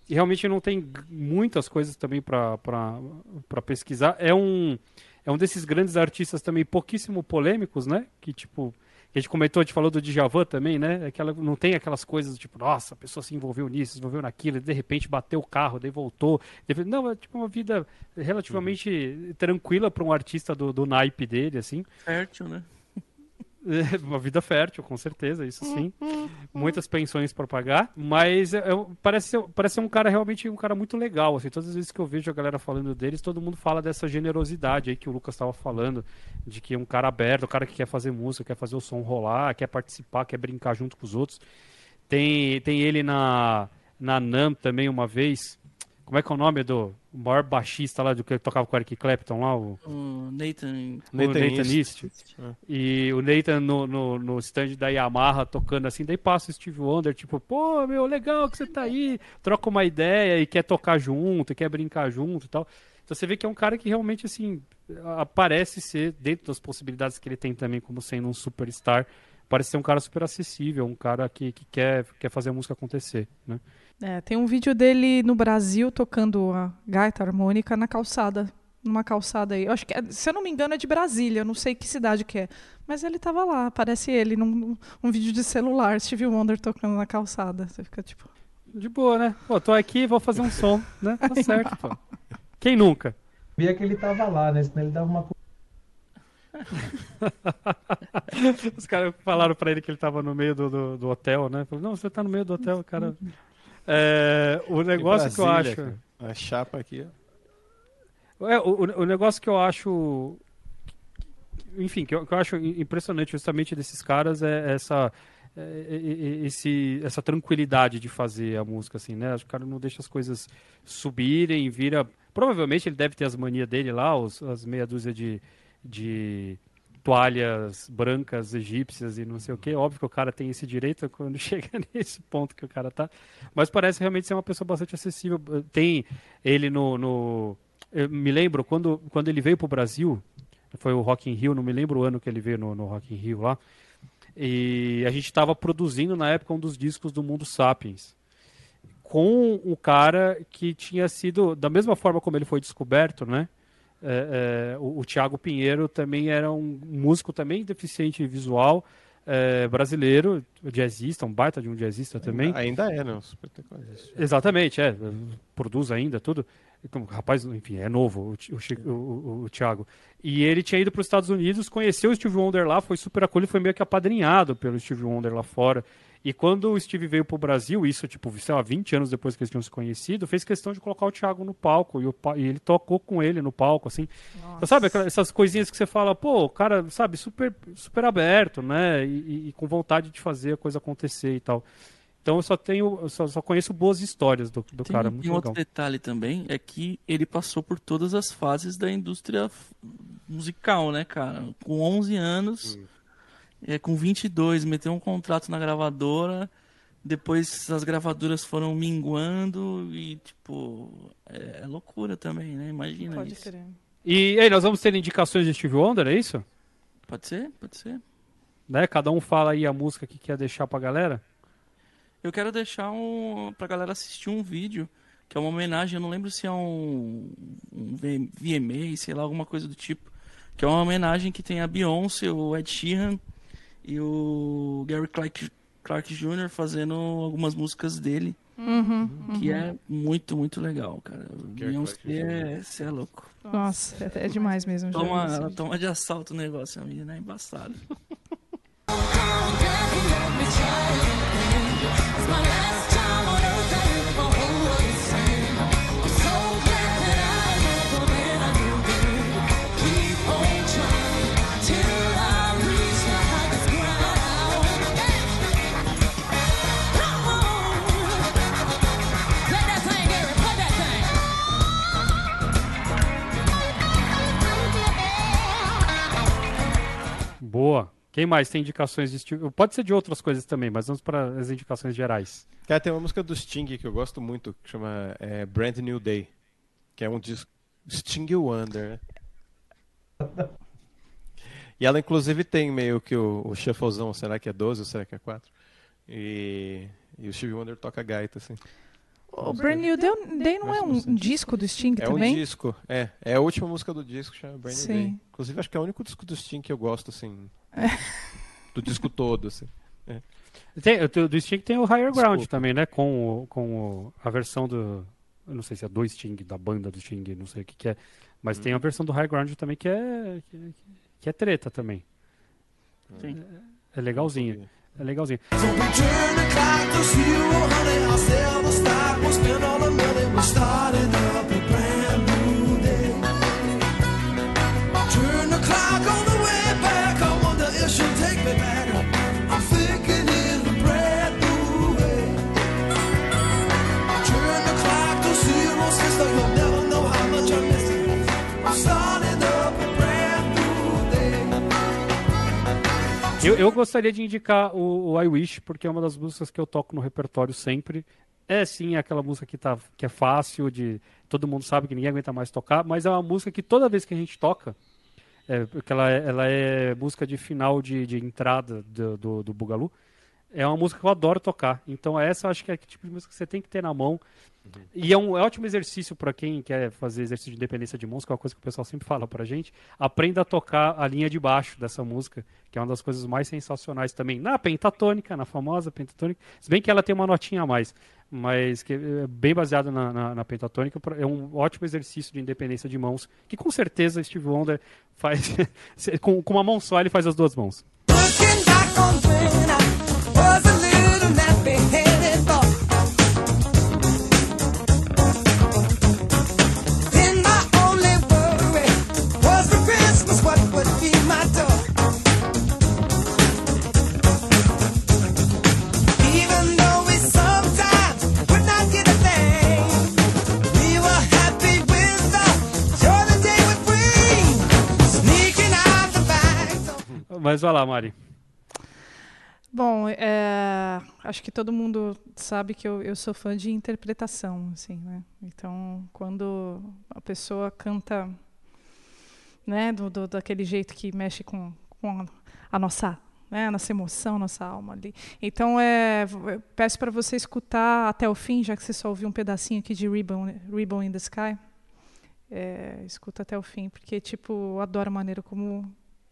E realmente não tem muitas coisas também pra pesquisar. É um, é um desses grandes artistas também pouquíssimo polêmicos, né? Que tipo, a gente comentou, a gente falou do Djavan também, né? Aquela, não tem aquelas coisas tipo, nossa, a pessoa se envolveu nisso, se envolveu naquilo, e de repente bateu o carro, daí voltou. de- Não, é tipo uma vida relativamente tranquila para um artista do, do naipe dele, assim. Fértil, né? Uma vida fértil, com certeza, isso sim. Muitas pensões para pagar, mas é- é- parece, ser, parece ser um cara realmente um cara muito legal. Assim, todas as vezes que eu vejo a galera falando deles, todo mundo fala dessa generosidade aí que o Lucas estava falando, de que é um cara aberto, um cara que quer fazer música, quer fazer o som rolar, quer participar, quer brincar junto com os outros. Tem, tem ele na, na NAM também uma vez. Como é que é o nome do o maior baixista lá do que tocava com o Eric Clapton lá? O, O Nathan. o Nathan East. East. E o Nathan no, no, no stand da Yamaha tocando assim, daí passa o Steve Wonder, tipo, pô, meu, legal que você tá aí, troca uma ideia e quer tocar junto, quer brincar junto e tal. Então você vê que é um cara que realmente, assim, aparece ser, dentro das possibilidades que ele tem também como sendo um superstar, parece ser um cara super acessível, um cara que, que quer, quer fazer a música acontecer, né? É, tem um vídeo dele no Brasil tocando a gaita harmônica na calçada. Numa calçada aí. Eu acho que, é- se eu não me engano, é de Brasília. Eu não sei que cidade que é. Mas ele tava lá. Aparece ele num, um vídeo de celular. Steve Wonder tocando na calçada. Você fica tipo. De boa, né? Pô, tô aqui, vou fazer um som, né? Tá certo, pô. Quem nunca? Via que ele tava lá, né? Senão ele dava uma. Os caras falaram pra ele que ele tava no meio do, do, do hotel, né? Falou, não, você tá no meio do hotel, cara. É, o negócio que eu Brasília, acho. A chapa aqui. É, o, o negócio que eu acho. Enfim, que eu, que eu acho impressionante justamente desses caras é essa. é, é, é, Esse, essa tranquilidade de fazer a música, assim, né? O cara não deixa as coisas subirem, vira. Provavelmente ele deve ter as manias dele lá, os, as meia dúzia de, de toalhas brancas egípcias e não sei o que. Óbvio que o cara tem esse direito quando chega nesse ponto que o cara tá. Mas parece realmente ser uma pessoa bastante acessível. Tem ele no. no eu me lembro quando, quando ele veio pro Brasil, foi o Rock in Rio, não me lembro o ano que ele veio no, no Rock in Rio lá. E a gente estava produzindo na época um dos discos do Mundo Sapiens. Com um cara que tinha sido, da mesma forma como ele foi descoberto, né? É, é, o, o Thiago Pinheiro também era um músico também deficiente visual, é, brasileiro, jazzista, um baita de um jazzista também. Ainda é, não. Tecnologista. Exatamente, é. Produz ainda tudo. Então, rapaz, enfim, é novo o, o, o- o Thiago. E ele tinha ido para os Estados Unidos, conheceu o Steve Wonder lá, foi super acolhido, foi meio que apadrinhado pelo Steve Wonder lá fora. E quando o Steve veio pro Brasil, isso, tipo, sei lá, 20 anos depois que eles tinham se conhecido, fez questão de colocar o Thiago no palco. E, o e ele tocou com ele no palco, assim. Então, sabe, aquela- essas coisinhas que você fala, pô, o cara, sabe, super, super aberto, né? E, e- e com vontade de fazer a coisa acontecer e tal. Então eu só tenho, eu só, só conheço boas histórias do, do Tem, cara, tem muito outro legal. detalhe também, é que ele passou por todas as fases da indústria musical, né, cara? Com 11 anos, é, com 22, meteu um contrato na gravadora, depois as gravadoras foram minguando e, tipo, é, é loucura também, né? Imagina Pode isso. crer. E aí, nós vamos ter indicações de Steve Wonder, é isso? Pode ser? Pode ser. Né? Cada um fala aí a música que quer deixar pra galera. Eu quero deixar um, pra galera assistir um vídeo, que é uma homenagem, eu não lembro se é um, um VMA, sei lá, alguma coisa do tipo. Que é uma homenagem que tem a Beyoncé, o Ed Sheeran e o Gary Clark, Clark Jr. fazendo algumas músicas dele. Que é muito, muito legal, cara. Gary Beyoncé é, cê é louco. Nossa, é, é demais mesmo. Toma, ela toma de assalto o negócio, a menina é embaçada. Boa. Quem mais tem indicações de Steve? Pode ser de outras coisas também, mas vamos para as indicações gerais. Cara, tem uma música do Sting que eu gosto muito, que chama é, Brand New Day. Que é um disco. Sting Wonder? E ela, inclusive, tem meio que o, o shufflezão, será que é 12 ou será que é 4? E, e o Steve Wonder toca gaita, assim. O Brand New Day, Day não é um disco do Sting É um também? disco, é. É a última música do disco, chama Brand New Sim. Day. Inclusive, acho que é o único disco do Sting que eu gosto, assim. Do disco todo, assim. Tem, o do Sting tem o Higher Ground Desculpa. também, né? Com, o, com o- a versão do. Eu não sei se é do Sting, da banda do Sting, não sei o que, que é. Mas tem a versão do Higher Ground também que é. Que, que é treta também. Sim. É legalzinho. É legalzinho. So on the back. Eu, eu gostaria de indicar o, o I Wish, porque é uma das músicas que eu toco no repertório sempre. É sim aquela música que, tá, que é fácil, de todo mundo sabe que ninguém aguenta mais tocar, mas é uma música que toda vez que a gente toca, é, porque ela é, ela é música de final de, de entrada do, do, do Bugalu, é uma música que eu adoro tocar. Então essa eu acho que é o tipo de música que você tem que ter na mão. E é um ótimo exercício para quem quer fazer exercício de independência de que é uma coisa que o pessoal sempre fala pra gente. Aprenda a tocar a linha de baixo dessa música, que é uma das coisas mais sensacionais também. Na pentatônica, na famosa pentatônica. Se bem que ela tem uma notinha a mais, mas que é bem baseada na, na, na pentatônica. É um ótimo exercício de independência de mãos, que com certeza Steve Wonder faz. com, com uma mão só, ele faz as duas mãos. Looking back on when I was a little nappy-headed Mas vai lá, Mari. Bom, é, acho que todo mundo sabe que eu, eu sou fã de interpretação, assim, né? Então, quando a pessoa canta, né, do, do- daquele jeito que mexe com, com a, nossa, né, nossa emoção, nossa alma ali. Então, é, peço para você escutar até o fim, já que você só ouviu um pedacinho aqui de Ribbon, Ribbon in the Sky. É, escuta até o fim, porque, tipo, eu adoro a maneira como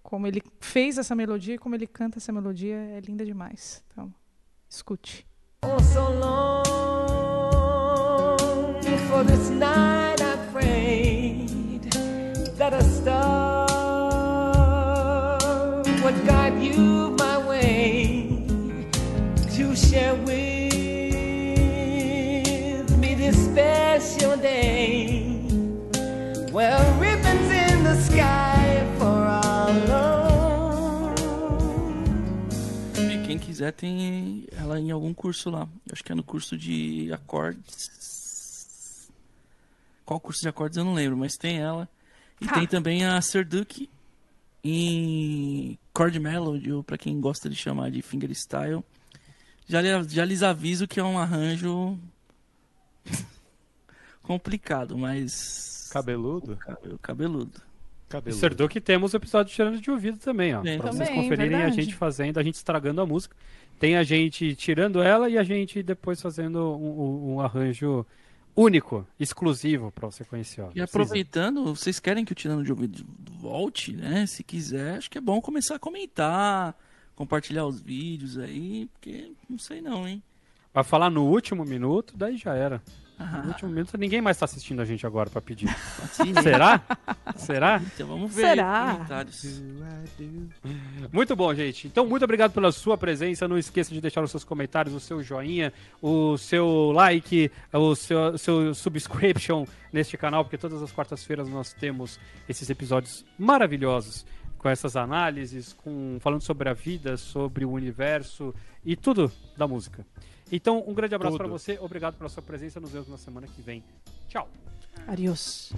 como ele fez essa melodia e como ele canta essa melodia é linda demais. Então, escute. Oh, so long for this night I prayed that a star quiser tem ela em algum curso lá. Acho que é no curso de acordes. Qual curso de acordes eu não lembro, mas tem ela. E Ah. tem também a Sir Duke em chord melody, ou pra quem gosta de chamar de fingerstyle. Já, já lhes aviso que é um arranjo complicado, mas Cabeludo? Cabe- cabeludo. Cabeludo. Acertou que temos o episódio de tirando de ouvido também, ó. Pra vocês conferirem a verdade. gente fazendo, a gente estragando a música. Tem a gente tirando ela e a gente depois fazendo um, um- arranjo único, exclusivo pra você conhecer. Ó. E aproveitando, vocês querem que o Tirando de Ouvido volte, né? Se quiser, acho que é bom começar a comentar, compartilhar os vídeos aí, porque não sei não, hein? Vai falar no último minuto, daí já era. No último minuto ninguém mais tá assistindo a gente agora pra pedir. paciência. Será? Será? Então vamos ver Será? comentários. Muito bom, gente. Então, muito obrigado pela sua presença. Não esqueça de deixar os seus comentários, o seu joinha, o seu like, o seu, o seu subscription neste canal, porque todas as quartas-feiras nós temos esses episódios maravilhosos com essas análises, com falando sobre a vida, sobre o universo e tudo da música. Então, um grande abraço para você. Obrigado pela sua presença. Nos vemos na semana que vem. Tchau. Adiós.